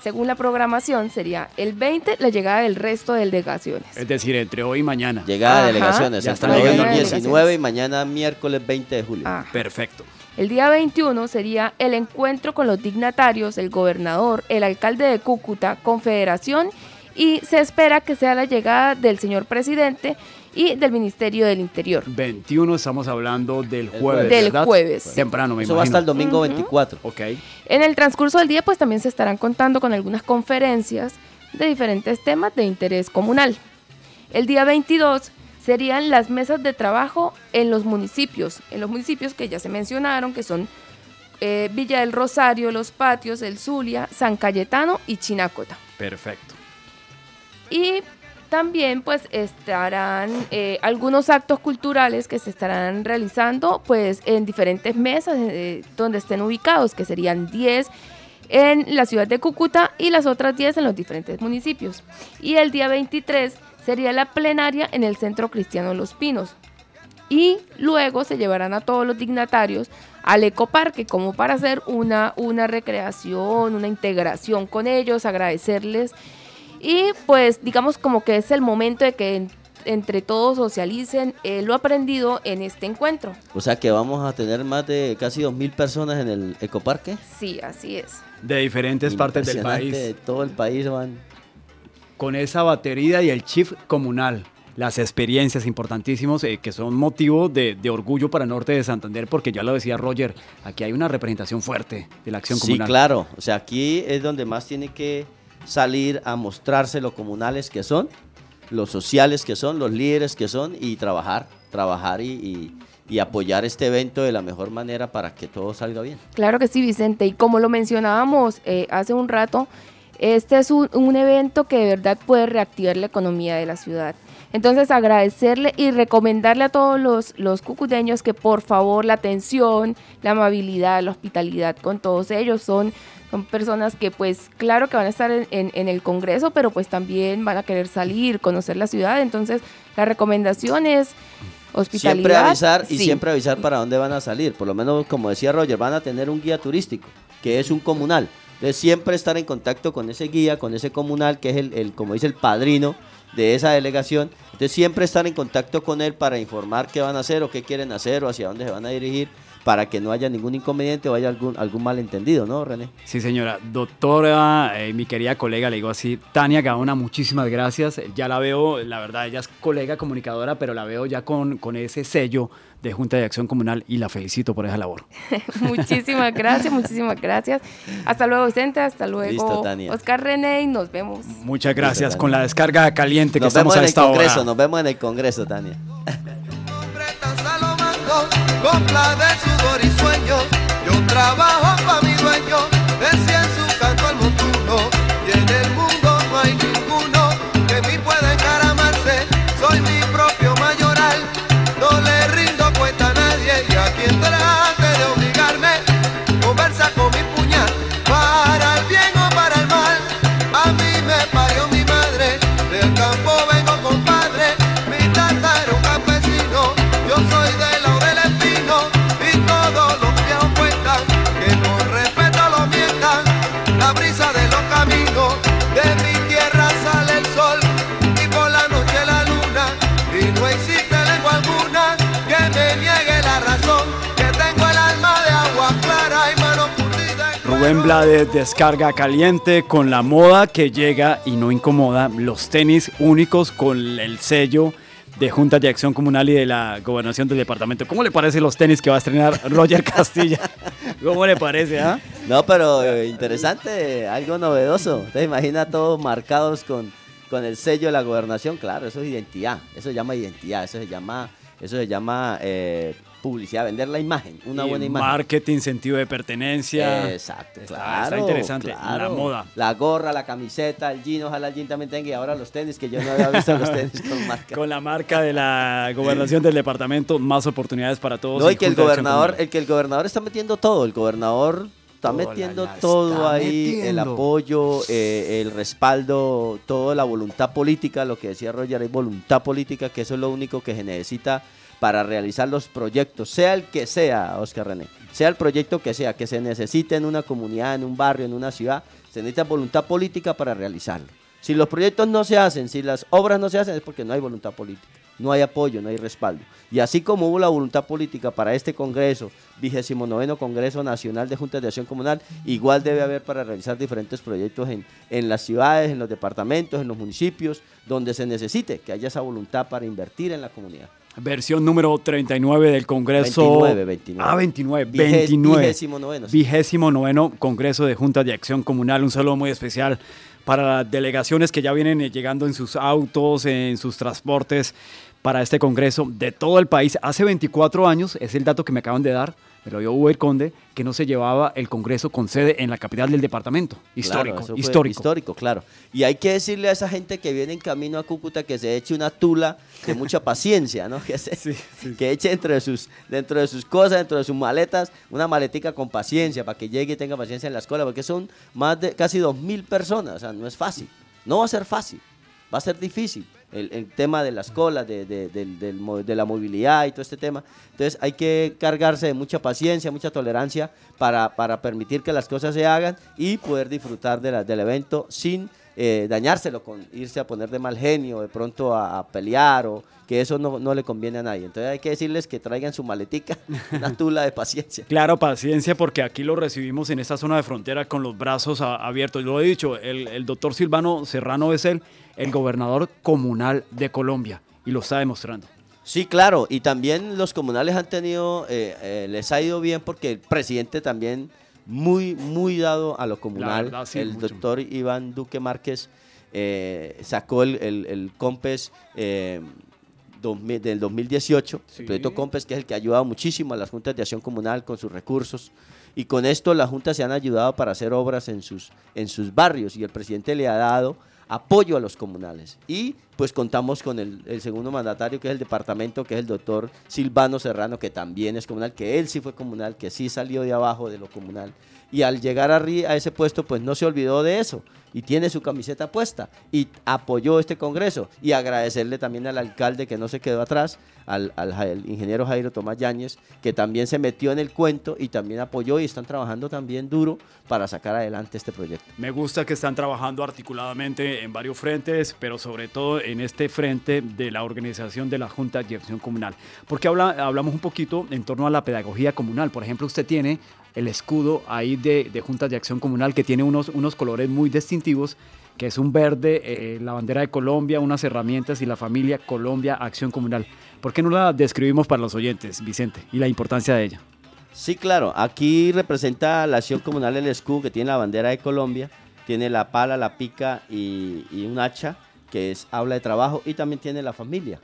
según la programación, sería el 20 la llegada del resto de delegaciones. Es decir, entre hoy y mañana. Llegada de delegaciones. Ya están hoy 19 y mañana miércoles 20 de julio. Perfecto. El día 21 sería el encuentro con los dignatarios, el gobernador, el alcalde de Cúcuta, Confederación y se espera que sea la llegada del señor presidente y del Ministerio del Interior. 21 estamos hablando del jueves, Del ¿verdad? jueves. Temprano, me Eso va hasta el imagino. domingo 24. Ok. En el transcurso del día, pues también se estarán contando con algunas conferencias de diferentes temas de interés comunal. El día 22 serían las mesas de trabajo en los municipios, en los municipios que ya se mencionaron, que son eh, Villa del Rosario, Los Patios, El Zulia, San Cayetano y Chinacota. Perfecto. Y también pues estarán eh, algunos actos culturales que se estarán realizando pues en diferentes mesas eh, donde estén ubicados, que serían 10 en la ciudad de Cúcuta y las otras 10 en los diferentes municipios. Y el día 23 sería la plenaria en el Centro Cristiano Los Pinos. Y luego se llevarán a todos los dignatarios al ecoparque como para hacer una, una recreación, una integración con ellos, agradecerles y pues digamos como que es el momento de que en- entre todos socialicen eh, lo aprendido en este encuentro. O sea que vamos a tener más de casi 2.000 personas en el ecoparque. Sí, así es. De diferentes partes del país. De todo el país van. Con esa batería y el chip comunal. Las experiencias importantísimos eh, que son motivo de, de orgullo para Norte de Santander, porque ya lo decía Roger, aquí hay una representación fuerte de la acción Sí, comunal. claro. O sea, aquí es donde más tiene que salir a mostrarse lo comunales que son, los sociales que son, los líderes que son y trabajar, trabajar y, apoyar este evento de la mejor manera para que todo salga bien. Claro que sí, Vicente. Y como lo mencionábamos eh, hace un rato, este es un, un evento que de verdad puede reactivar la economía de la ciudad. Entonces agradecerle y recomendarle a todos los, los cucuteños que por favor la atención, la amabilidad, la hospitalidad con todos ellos son, son personas que pues claro que van a estar en, en- en el Congreso, pero pues también van a querer salir, conocer la ciudad. Entonces la recomendación es hospitalidad. Siempre avisar y sí. siempre avisar para dónde van a salir. Por lo menos, como decía Roger, van a tener un guía turístico, que es un comunal. Entonces, siempre estar en contacto con ese guía, con ese comunal, que es el, el, como dice, el padrino de esa delegación. Entonces, siempre estar en contacto con él para informar qué van a hacer o qué quieren hacer o hacia dónde se van a dirigir para que no haya ningún inconveniente o haya algún, algún malentendido, ¿no, René? Sí, señora. Doctora, eh, mi querida colega, le digo así, Tania Gaona, muchísimas gracias. Ya la veo, la verdad, ella es colega comunicadora, pero la veo ya con, con ese sello de Junta de Acción Comunal y la felicito por esa labor. *laughs* Muchísimas gracias, muchísimas gracias. Hasta luego, Vicente, hasta luego, Listo, Tania. Oscar René, y nos vemos. Muchas gracias. Con la descarga caliente que Nos estamos vemos a en el esta Congreso, hora. nos vemos en el Congreso, Tania. Copla de sudor y sueños. Yo trabajo pa' mi dueño, Rubén. Blades descarga caliente con la moda que llega y no incomoda, los tenis únicos con el sello de Junta de Acción Comunal y de la Gobernación del Departamento. ¿Cómo le parecen los tenis que va a estrenar Roger *laughs* Castilla? ¿Cómo le parece, ah? No, pero eh, interesante, algo novedoso. ¿Te imaginas todos marcados con, con el sello de la gobernación? Claro, eso es identidad, eso se llama identidad, eso se llama, eso se llama eh, publicidad, vender la imagen, una Y buena imagen. Marketing, sentido de pertenencia. Exacto, Está- claro. está interesante, claro. la moda. La gorra, la camiseta, el jean, ojalá el jean también tenga y ahora los tenis, que yo no había visto los tenis con *laughs* marca. Con la marca de la gobernación del departamento, más oportunidades para todos. No, y que el gobernador, el que el gobernador está metiendo todo, el gobernador está metiendo la todo está ahí, el apoyo, eh, el respaldo, toda la voluntad política, lo que decía Roger, hay voluntad política, que eso es lo único que se necesita para realizar los proyectos, sea el que sea, Oscar René, sea el proyecto que sea, que se necesite en una comunidad, en un barrio, en una ciudad, se necesita voluntad política para realizarlo. Si los proyectos no se hacen, si las obras no se hacen, es porque no hay voluntad política. no hay apoyo, no hay respaldo. Y así como hubo la voluntad política para este Congreso, vigésimo noveno Congreso Nacional de Juntas de Acción Comunal, igual debe haber para realizar diferentes proyectos en, en las ciudades, en los departamentos, en los municipios, donde se necesite que haya esa voluntad para invertir en la comunidad. Versión número 39 del Congreso. 29, 29. Ah, 29, Vigé- 29. vigésimo noveno, sí. Vigésimo noveno Congreso de Juntas de Acción Comunal. Un saludo muy especial para las delegaciones que ya vienen eh, llegando en sus autos, en sus transportes para este Congreso de todo el país. Hace 24 años, es el dato que me acaban de dar, dio Uber Conde, que no se llevaba el Congreso con sede en la capital del departamento. Histórico, Claro, histórico. Histórico, claro. Y hay que decirle a esa gente que viene en camino a Cúcuta que se eche una tula de *laughs* mucha paciencia, ¿no? Que, se- que eche dentro de, sus, dentro de sus cosas, dentro de sus maletas, una maletica con paciencia para que llegue y tenga paciencia en la escuela, porque son más de casi dos mil personas, o sea, no es fácil. No va a ser fácil, va a ser difícil. El, tema de las colas, de, de- la movilidad y todo este tema. Entonces hay que cargarse de mucha paciencia, mucha tolerancia para, para permitir que las cosas se hagan y poder disfrutar del evento sin eh, dañárselo, con irse a poner de mal genio, de pronto a, pelear o que eso no, no le conviene a nadie. Entonces hay que decirles que traigan su maletica, *laughs* una tula de paciencia. Claro, paciencia, porque aquí lo recibimos en esta zona de frontera con los brazos abiertos. Lo he dicho, el, el doctor Silvano Serrano es el, el gobernador comunal de Colombia y lo está demostrando. Sí, claro, y también los comunales han tenido, eh, eh, les ha ido bien porque el presidente también muy, muy dado a lo comunal. verdad, sí, el mucho. doctor Iván Duque Márquez eh, sacó el, el, el COMPES 2000 del 2018, el proyecto COMPES, que es el que ha ayudado muchísimo a las juntas de acción comunal con sus recursos. Y con esto las juntas se han ayudado para hacer obras en sus, en sus barrios y el presidente le ha dado apoyo a los comunales. Y pues contamos con el, segundo mandatario, que es el departamento, que es el doctor Silvano Serrano, que también es comunal, que él sí fue comunal, que sí salió de abajo de lo comunal. Y al llegar arri- a ese puesto, pues no se olvidó de eso. Y tiene su camiseta puesta. Y apoyó este congreso. Y agradecerle también al alcalde que no se quedó atrás, al, al el ingeniero Jairo Tomás Yáñez, que también se metió en el cuento y también apoyó y están trabajando también duro para sacar adelante este proyecto. Me gusta que están trabajando articuladamente en varios frentes, pero sobre todo en este frente de la organización de la Junta de Acción Comunal. Porque habla, hablamos un poquito en torno a la pedagogía comunal. Por ejemplo, usted tiene el escudo ahí de, de Juntas de Acción Comunal que tiene unos, unos colores muy distintivos, que es un verde, eh, la bandera de Colombia, unas herramientas y la familia Colombia Acción Comunal. ¿Por qué no la describimos para los oyentes, Vicente, y la importancia de ella? Sí, claro. Aquí representa la acción comunal el escudo que tiene la bandera de Colombia, tiene la pala, la pica y, y un hacha que es habla de trabajo y también tiene la familia,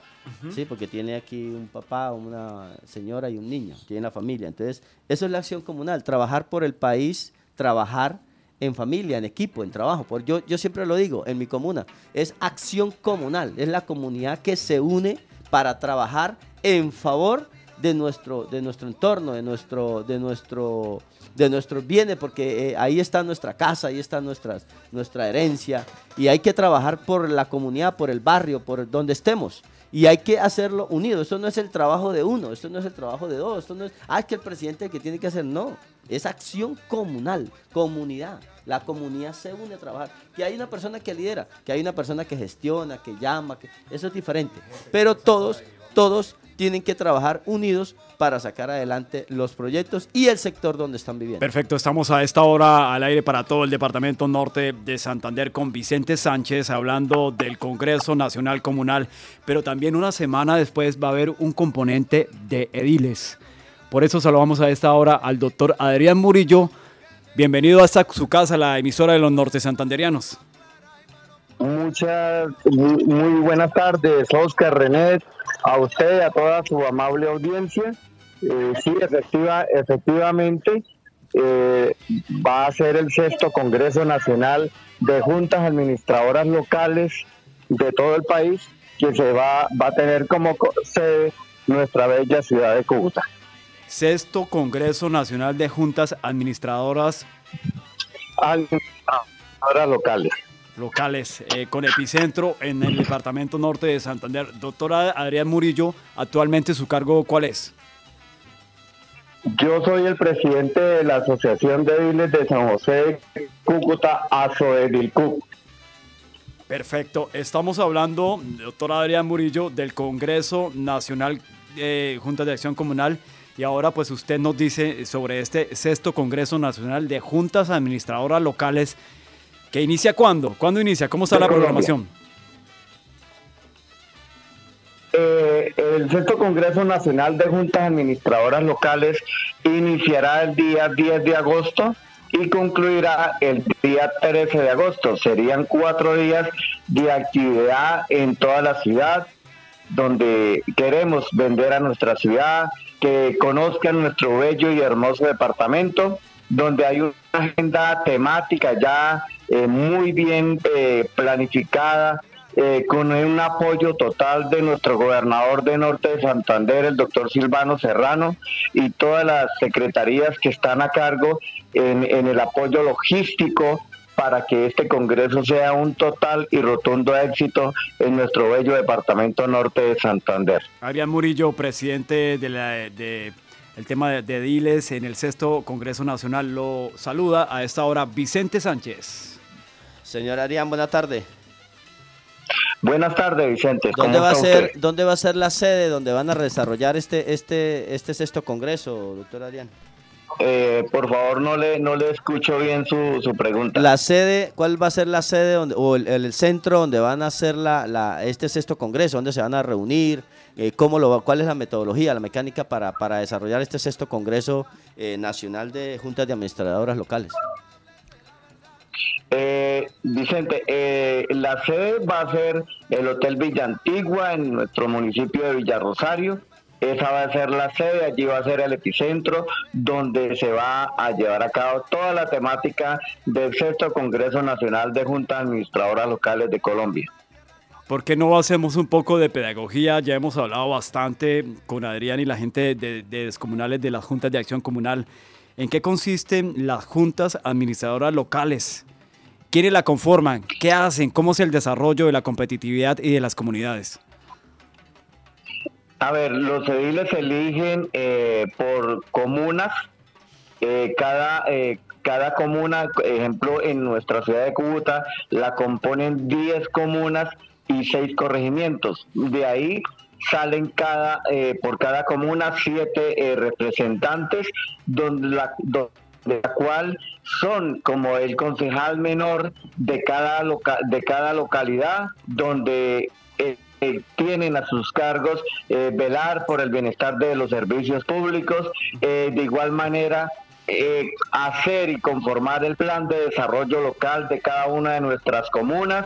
sí, porque tiene aquí un papá, una señora y un niño, tiene la familia. Entonces, eso es la acción comunal, trabajar por el país, trabajar en familia, en equipo, en trabajo. Por, yo, yo siempre lo digo, en mi comuna, es acción comunal, es la comunidad que se une para trabajar en favor de nuestro, de nuestro entorno, de nuestro, de nuestro, de bienes, porque eh, ahí está nuestra casa, ahí está nuestras, nuestra herencia, y hay que trabajar por la comunidad, por el barrio, por donde estemos. Y hay que hacerlo unido. Esto no es el trabajo de uno, esto no es el trabajo de dos, esto no es, ah, es que el presidente que tiene que hacer, no. Es acción comunal, comunidad. La comunidad se une a trabajar. Que hay una persona que lidera, que hay una persona que gestiona, que llama, que eso es diferente. Pero todos, todos tienen que trabajar unidos para sacar adelante los proyectos y el sector donde están viviendo. Perfecto, estamos a esta hora al aire para todo el Departamento Norte de Santander con Vicente Sánchez hablando del Congreso Nacional Comunal, pero también una semana después va a haber un componente de ediles. Por eso saludamos a esta hora al doctor Adrián Murillo. Bienvenido hasta su casa, la emisora de los norte santanderianos. Muchas, muy, muy buenas tardes, Oscar René, a usted y a toda su amable audiencia. Eh, sí, efectiva, efectivamente, eh, va a ser el sexto Congreso Nacional de Juntas Administradoras Locales de todo el país, que se va, va a tener como co- sede nuestra bella ciudad de Cúcuta. Sexto Congreso Nacional de Juntas Administradoras Administradoras locales. Locales eh, con epicentro en el Departamento Norte de Santander. Doctora Adrián Murillo, actualmente su cargo, ¿cuál es? Yo soy el presidente de la Asociación de Ediles de San José de Cúcuta. Perfecto. Estamos hablando, doctor Adrián Murillo, del Congreso Nacional eh, Junta de Acción Comunal. Y ahora pues usted nos dice sobre este sexto Congreso Nacional de Juntas Administradoras Locales, que inicia cuándo? ¿Cuándo inicia? ¿Cómo está la programación? Eh, el sexto Congreso Nacional de Juntas Administradoras Locales iniciará el día 10 de agosto y concluirá el día 13 de agosto. Serían cuatro días de actividad en toda la ciudad, donde queremos vender a nuestra ciudad, que conozcan nuestro bello y hermoso departamento, donde hay una agenda temática ya eh, muy bien eh, planificada, eh, con un apoyo total de nuestro gobernador de Norte de Santander, el doctor Silvano Serrano, y todas las secretarías que están a cargo en, el apoyo logístico para que este Congreso sea un total y rotundo éxito en nuestro bello departamento norte de Santander. Adrián Murillo, presidente de la, de, el tema de, de Diles en el sexto Congreso Nacional, lo saluda a esta hora Vicente Sánchez. Señor Adrián, buena tarde. Buenas tardes, Vicente. ¿Dónde va a ser, dónde va a ser la sede donde van a desarrollar este, este, este sexto congreso, doctor Adrián? Eh, por favor, no le, no le escucho bien su, su, pregunta. La sede, ¿cuál va a ser la sede donde, o el, centro donde van a hacer la, la, este sexto congreso? ¿Dónde se van a reunir? Eh, ¿cómo lo, ¿Cuál es la metodología, la mecánica para, para desarrollar este sexto congreso eh, nacional de juntas de administradoras locales? Eh, Vicente, eh, la sede va a ser el Hotel Villa Antigua en nuestro municipio de Villarrosario. Esa va a ser la sede, allí va a ser el epicentro donde se va a llevar a cabo toda la temática del sexto Congreso Nacional de Juntas Administradoras Locales de Colombia. ¿Por qué no hacemos un poco de pedagogía? Ya hemos hablado bastante con Adrián y la gente de, de descomunales de las juntas de acción comunal. ¿En qué consisten las juntas administradoras locales? ¿Quiénes la conforman? ¿Qué hacen? ¿Cómo es el desarrollo de la competitividad y de las comunidades? A ver, los ediles eligen eh, por comunas. Eh, cada, eh, cada comuna, ejemplo, en nuestra ciudad de Cúcuta, la componen 10 comunas y 6 corregimientos. De ahí salen cada por cada comuna siete representantes donde la, de la cual son como el concejal menor de cada, de cada localidad, donde eh, eh, tienen a sus cargos eh, velar por el bienestar de los servicios públicos, de igual manera hacer y conformar el plan de desarrollo local de cada una de nuestras comunas,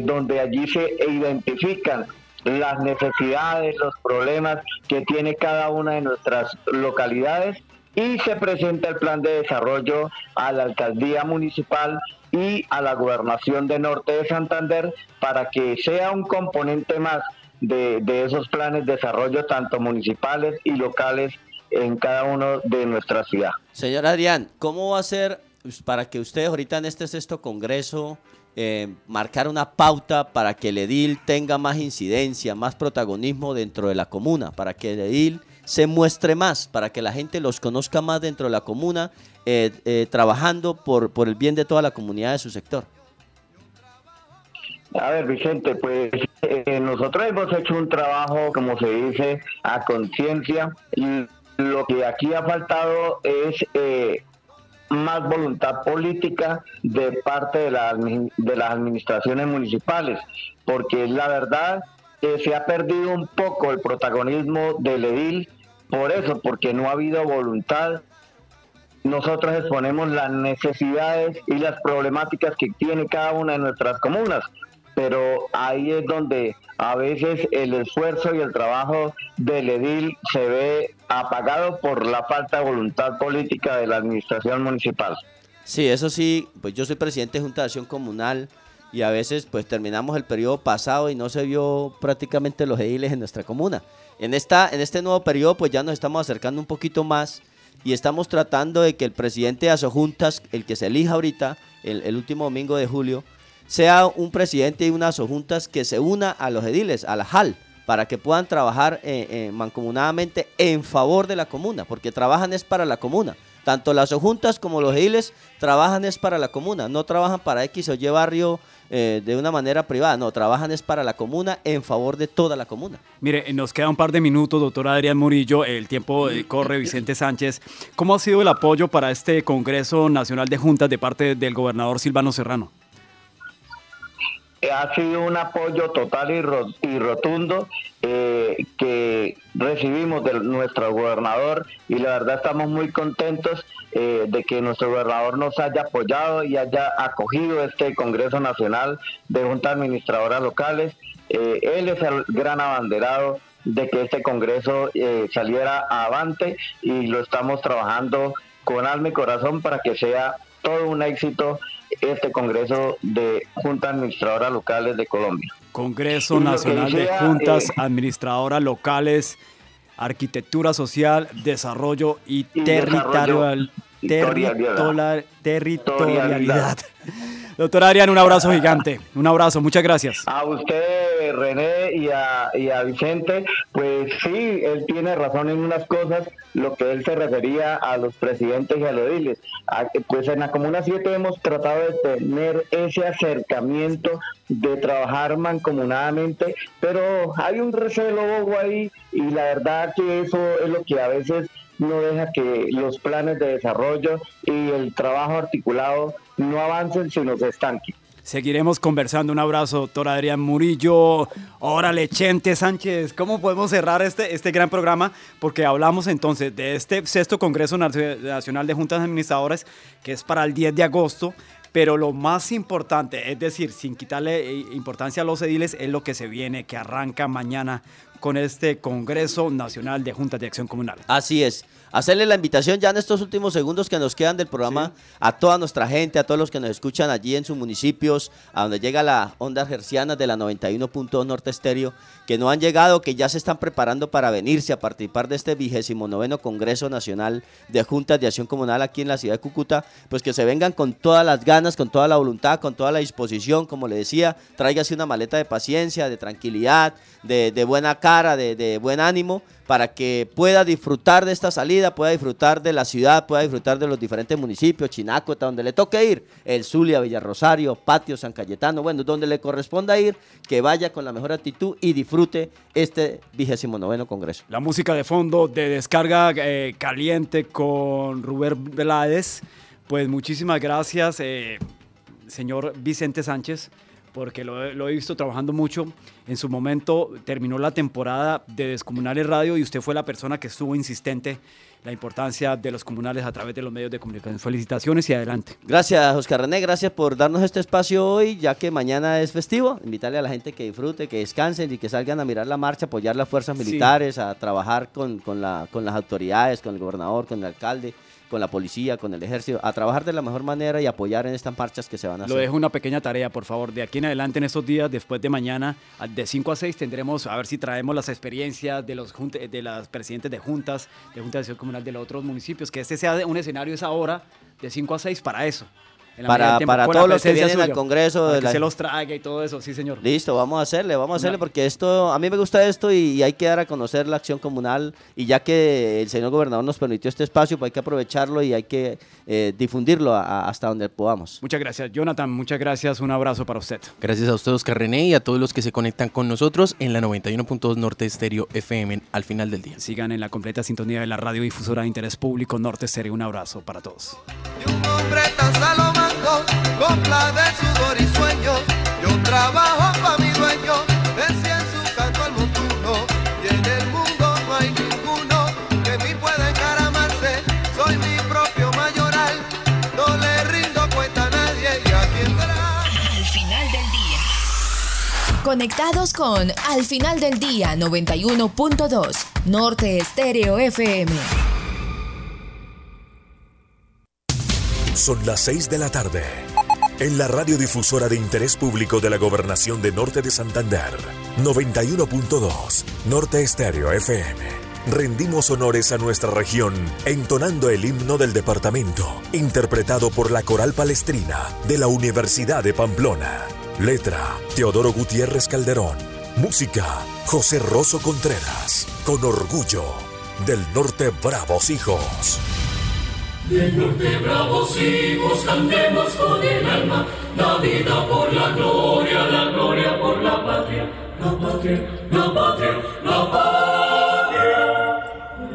donde allí se identifican las necesidades, los problemas que tiene cada una de nuestras localidades y se presenta el plan de desarrollo a la alcaldía municipal y a la gobernación de Norte de Santander para que sea un componente más de, esos planes de desarrollo tanto municipales y locales en cada uno de nuestra ciudad. Señor Adrián, ¿cómo va a ser pues, para que ustedes ahorita en este sexto congreso eh, marcar una pauta para que el edil tenga más incidencia, más protagonismo dentro de la comuna, para que el edil se muestre más, para que la gente los conozca más dentro de la comuna, eh, eh, trabajando por, por el bien de toda la comunidad de su sector? A ver, Vicente, pues eh, nosotros hemos hecho un trabajo, como se dice, a conciencia. y Lo que aquí ha faltado es más voluntad política de parte de, de las administraciones municipales, porque la verdad se ha perdido un poco el protagonismo del edil, por eso, porque no ha habido voluntad. Nosotros exponemos las necesidades y las problemáticas que tiene cada una de nuestras comunas, pero ahí es donde a veces el esfuerzo y el trabajo del edil se ve apagado por la falta de voluntad política de la administración municipal. Sí, eso sí, pues yo soy presidente de Junta de Acción Comunal y a veces pues terminamos el periodo pasado y no se vio prácticamente los ediles en nuestra comuna. En, esta, en este nuevo periodo pues ya nos estamos acercando un poquito más y estamos tratando de que el presidente de Asojuntas, el que se elija ahorita, el, último domingo de julio, sea un presidente y una Asojuntas que se una a los ediles, a la JAL, para que puedan trabajar eh, eh, mancomunadamente en favor de la comuna, porque trabajan es para la comuna Tanto las juntas como los ediles trabajan es para la comuna, no trabajan para X o Y barrio eh, de una manera privada, no, trabajan es para la comuna en favor de toda la comuna. Mire, nos queda un par de minutos, doctor Adrián Murillo, el tiempo eh, corre, Vicente Sánchez. ¿Cómo ha sido el apoyo para este Congreso Nacional de Juntas de parte del gobernador Silvano Serrano? Ha sido un apoyo total y rotundo eh, que recibimos de nuestro gobernador y la verdad estamos muy contentos eh, de que nuestro gobernador nos haya apoyado y haya acogido este Congreso Nacional de Juntas Administradoras Locales. Eh, él es el gran abanderado de que este Congreso saliera avante y lo estamos trabajando con alma y corazón para que sea todo un éxito este Congreso de Juntas Administradoras Locales de Colombia. Congreso Nacional de Juntas eh, Administradoras Locales, Arquitectura Social, Desarrollo y, territorial, territorialidad. *laughs* Doctor Adrián, un abrazo gigante. Un abrazo, muchas gracias. A usted, René, y a, y a Vicente, pues sí, él tiene razón en unas cosas, lo que él se refería a los presidentes y a los ediles. Pues en la Comuna 7 hemos tratado de tener ese acercamiento, de trabajar mancomunadamente, pero hay un recelo ahí y la verdad que eso es lo que a veces no deja que los planes de desarrollo y el trabajo articulado no avancen, sino se estanquen. Seguiremos conversando. Un abrazo, doctor Adrián Murillo. Órale, Chente Sánchez. ¿Cómo podemos cerrar este, este gran programa? Porque hablamos entonces de este sexto Congreso Nacional de Juntas Administradoras, que es para el 10 de agosto. Pero lo más importante, es decir, sin quitarle eh, importancia a los ediles, es lo que se viene, que arranca mañana con este Congreso Nacional de Juntas de Acción Comunal. Así es hacerle la invitación ya en estos últimos segundos que nos quedan del programa a toda nuestra gente, a todos los que nos escuchan allí en sus municipios, a donde llega la onda gerciana de la 91.2 Norte Estéreo, que no han llegado, que ya se están preparando para venirse a participar de este vigésimo noveno Congreso Nacional de Juntas de Acción Comunal aquí en la ciudad de Cúcuta, pues que se vengan con todas las ganas, con toda la voluntad, con toda la disposición, como le decía, tráigase una maleta de paciencia, de tranquilidad, de, buena cara, de, de buen ánimo para que pueda disfrutar de esta salida, pueda disfrutar de la ciudad, pueda disfrutar de los diferentes municipios, Chinácota, donde le toque ir, el Zulia, Villarrosario, Patio, San Cayetano, bueno, donde le corresponda ir, que vaya con la mejor actitud y disfrute este vigésimo noveno congreso. La música de fondo de descarga eh, caliente con Rubén Veláez, pues muchísimas gracias, eh, señor Vicente Sánchez porque lo, he visto trabajando mucho. En su momento terminó la temporada de Descomunales Radio y usted fue la persona que estuvo insistente la importancia de los comunales a través de los medios de comunicación. Felicitaciones y adelante. Gracias, Oscar René, gracias por darnos este espacio hoy, ya que mañana es festivo. Invitarle a la gente que disfrute, que descansen y que salgan a mirar la marcha, apoyar las fuerzas militares, a trabajar con, con, la, con las autoridades, con el gobernador, con el alcalde con la policía, con el ejército, a trabajar de la mejor manera y apoyar en estas marchas que se van a hacer. Lo dejo una pequeña tarea, por favor. De aquí en adelante, en estos días, después de mañana, de 5 a 6, tendremos, a ver si traemos las experiencias de los de las presidentes de juntas, de juntas de acción comunal de los otros municipios, que este sea un escenario esa hora, de 5 a 6, para eso para, para todos los que vienen al Congreso. de que se los traiga y todo eso, sí, señor. Listo, vamos a hacerle, vamos a hacerle, porque esto, a mí me gusta esto y, hay que dar a conocer la acción comunal. Y ya que el señor gobernador nos permitió este espacio, pues hay que aprovecharlo y hay que eh, difundirlo hasta donde podamos. Muchas gracias, Jonathan. Muchas gracias. Un abrazo para usted. Gracias a usted, Oscar René, y a todos los que se conectan con nosotros en la 91.2 Norte Estéreo FM al final del día. Sigan en la completa sintonía de la radiodifusora de interés público Norte Estéreo. Un abrazo para todos copla de sudor y sueños. Yo trabajo para mi dueño, decía en su canto al montuno. Y en el mundo no hay ninguno que me pueda encaramarse. Soy mi propio mayoral, no le rindo cuenta a nadie y aquí entra. Al final del día. Conectados con Al final del día 91.2 Norte Estéreo FM. Son las 6 de la tarde en la radiodifusora de interés público de la Gobernación de Norte de Santander, 91.2, Norte Estéreo FM. Rendimos honores a nuestra región entonando el himno del departamento, interpretado por la Coral Palestrina de la Universidad de Pamplona. Letra, Teodoro Gutiérrez Calderón. Música, José Rosso Contreras. Con orgullo, del norte bravos hijos. Del norte bravos hijos cantemos con el alma, la vida por la gloria, la gloria por la patria, la patria, la patria, la patria.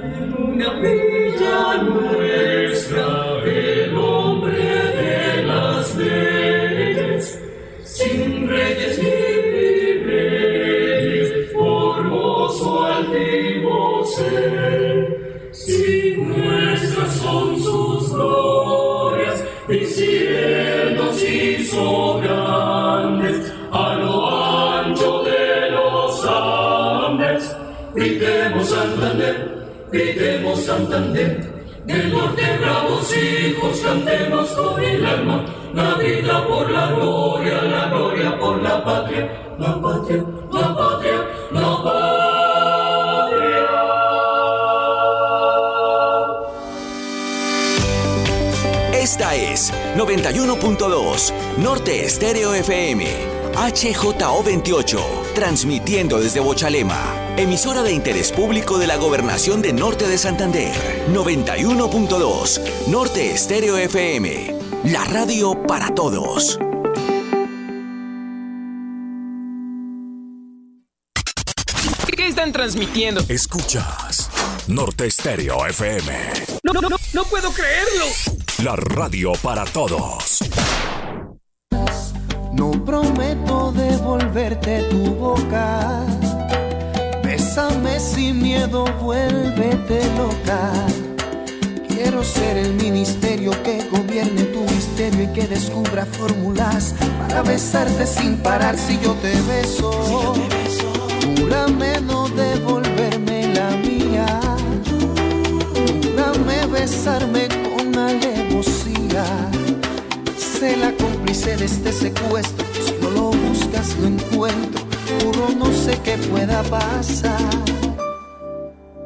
En una villa nuestra, el hombre de las leyes, sin reyes ni reyes, formoso altivo ser, Santander, gritemos Santander. Del norte bravos hijos cantemos con el alma, la vida por la gloria, la gloria por la patria, la patria, la patria, la patria. Esta es 91.2 Norte Estéreo FM, HJO28, transmitiendo desde Bochalema, emisora de interés público de la Gobernación de Norte de Santander. 91.2 Norte Estéreo FM, la radio para todos. ¿Qué están transmitiendo? Escuchas Norte Estéreo FM, No, no, no, no puedo creerlo. la radio para todos. No prometo devolverte tu boca. Bésame sin miedo, vuélvete loca. Quiero ser el ministerio que gobierne tu misterio y que descubra fórmulas para besarte sin parar si yo te beso. Júrame no devolverme la mía. Júrame besarme con alevosía. Sé la de este secuestro. Si no lo buscas, lo encuentro. Juro, no sé qué pueda pasar.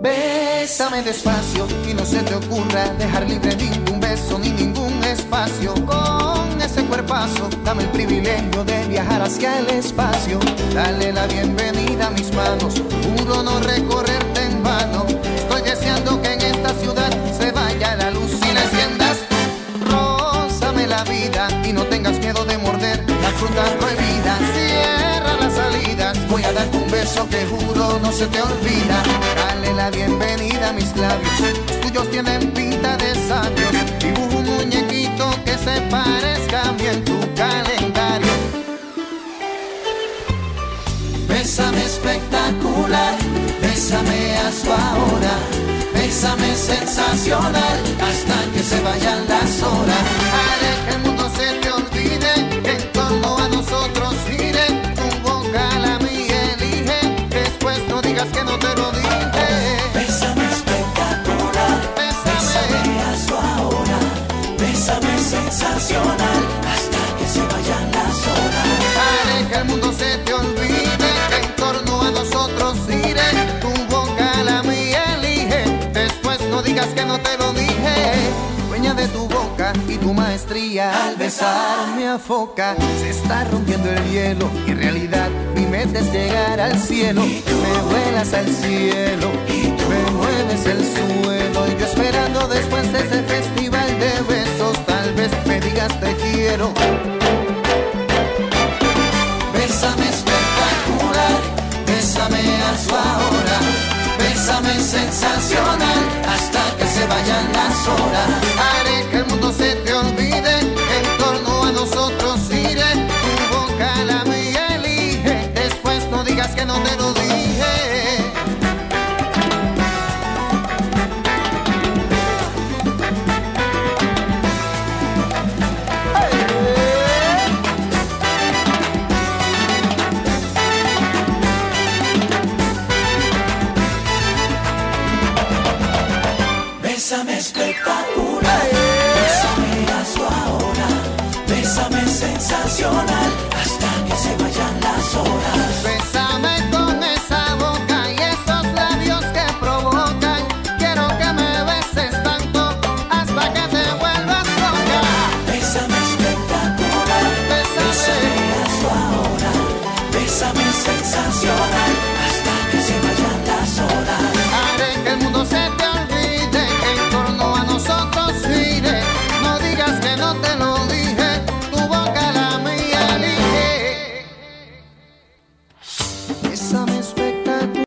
Bésame despacio y no se te ocurra dejar libre ningún beso ni ningún espacio. Con ese cuerpazo, dame el privilegio de viajar hacia el espacio. Dale la bienvenida a mis manos. Juro no recorrerte en vano. Estoy deseando que en esta ciudad se vaya la luz y la enciendas tú. Rózame la vida Cierra las salidas, voy a darte un beso que juro no se te olvida. Dale la bienvenida a mis labios, los tuyos tienen pinta de sabios. Dibujo un muñequito que se parezca a mí en tu calendario. Bésame espectacular, bésame hazlo ahora, bésame sensacional, hasta que se vayan las horas. Haré que el mundo se te olvide, torno a nosotros al besarme a foca se está rompiendo el hielo y en realidad mi meta es llegar al cielo. Me vuelas al cielo me mueves el suelo y yo esperando después de ese festival de besos tal vez me digas te quiero. Bésame espectacular, bésame hazlo ahora, bésame sensacional, hasta que se vayan las horas. Haré que el mundo se te olvide,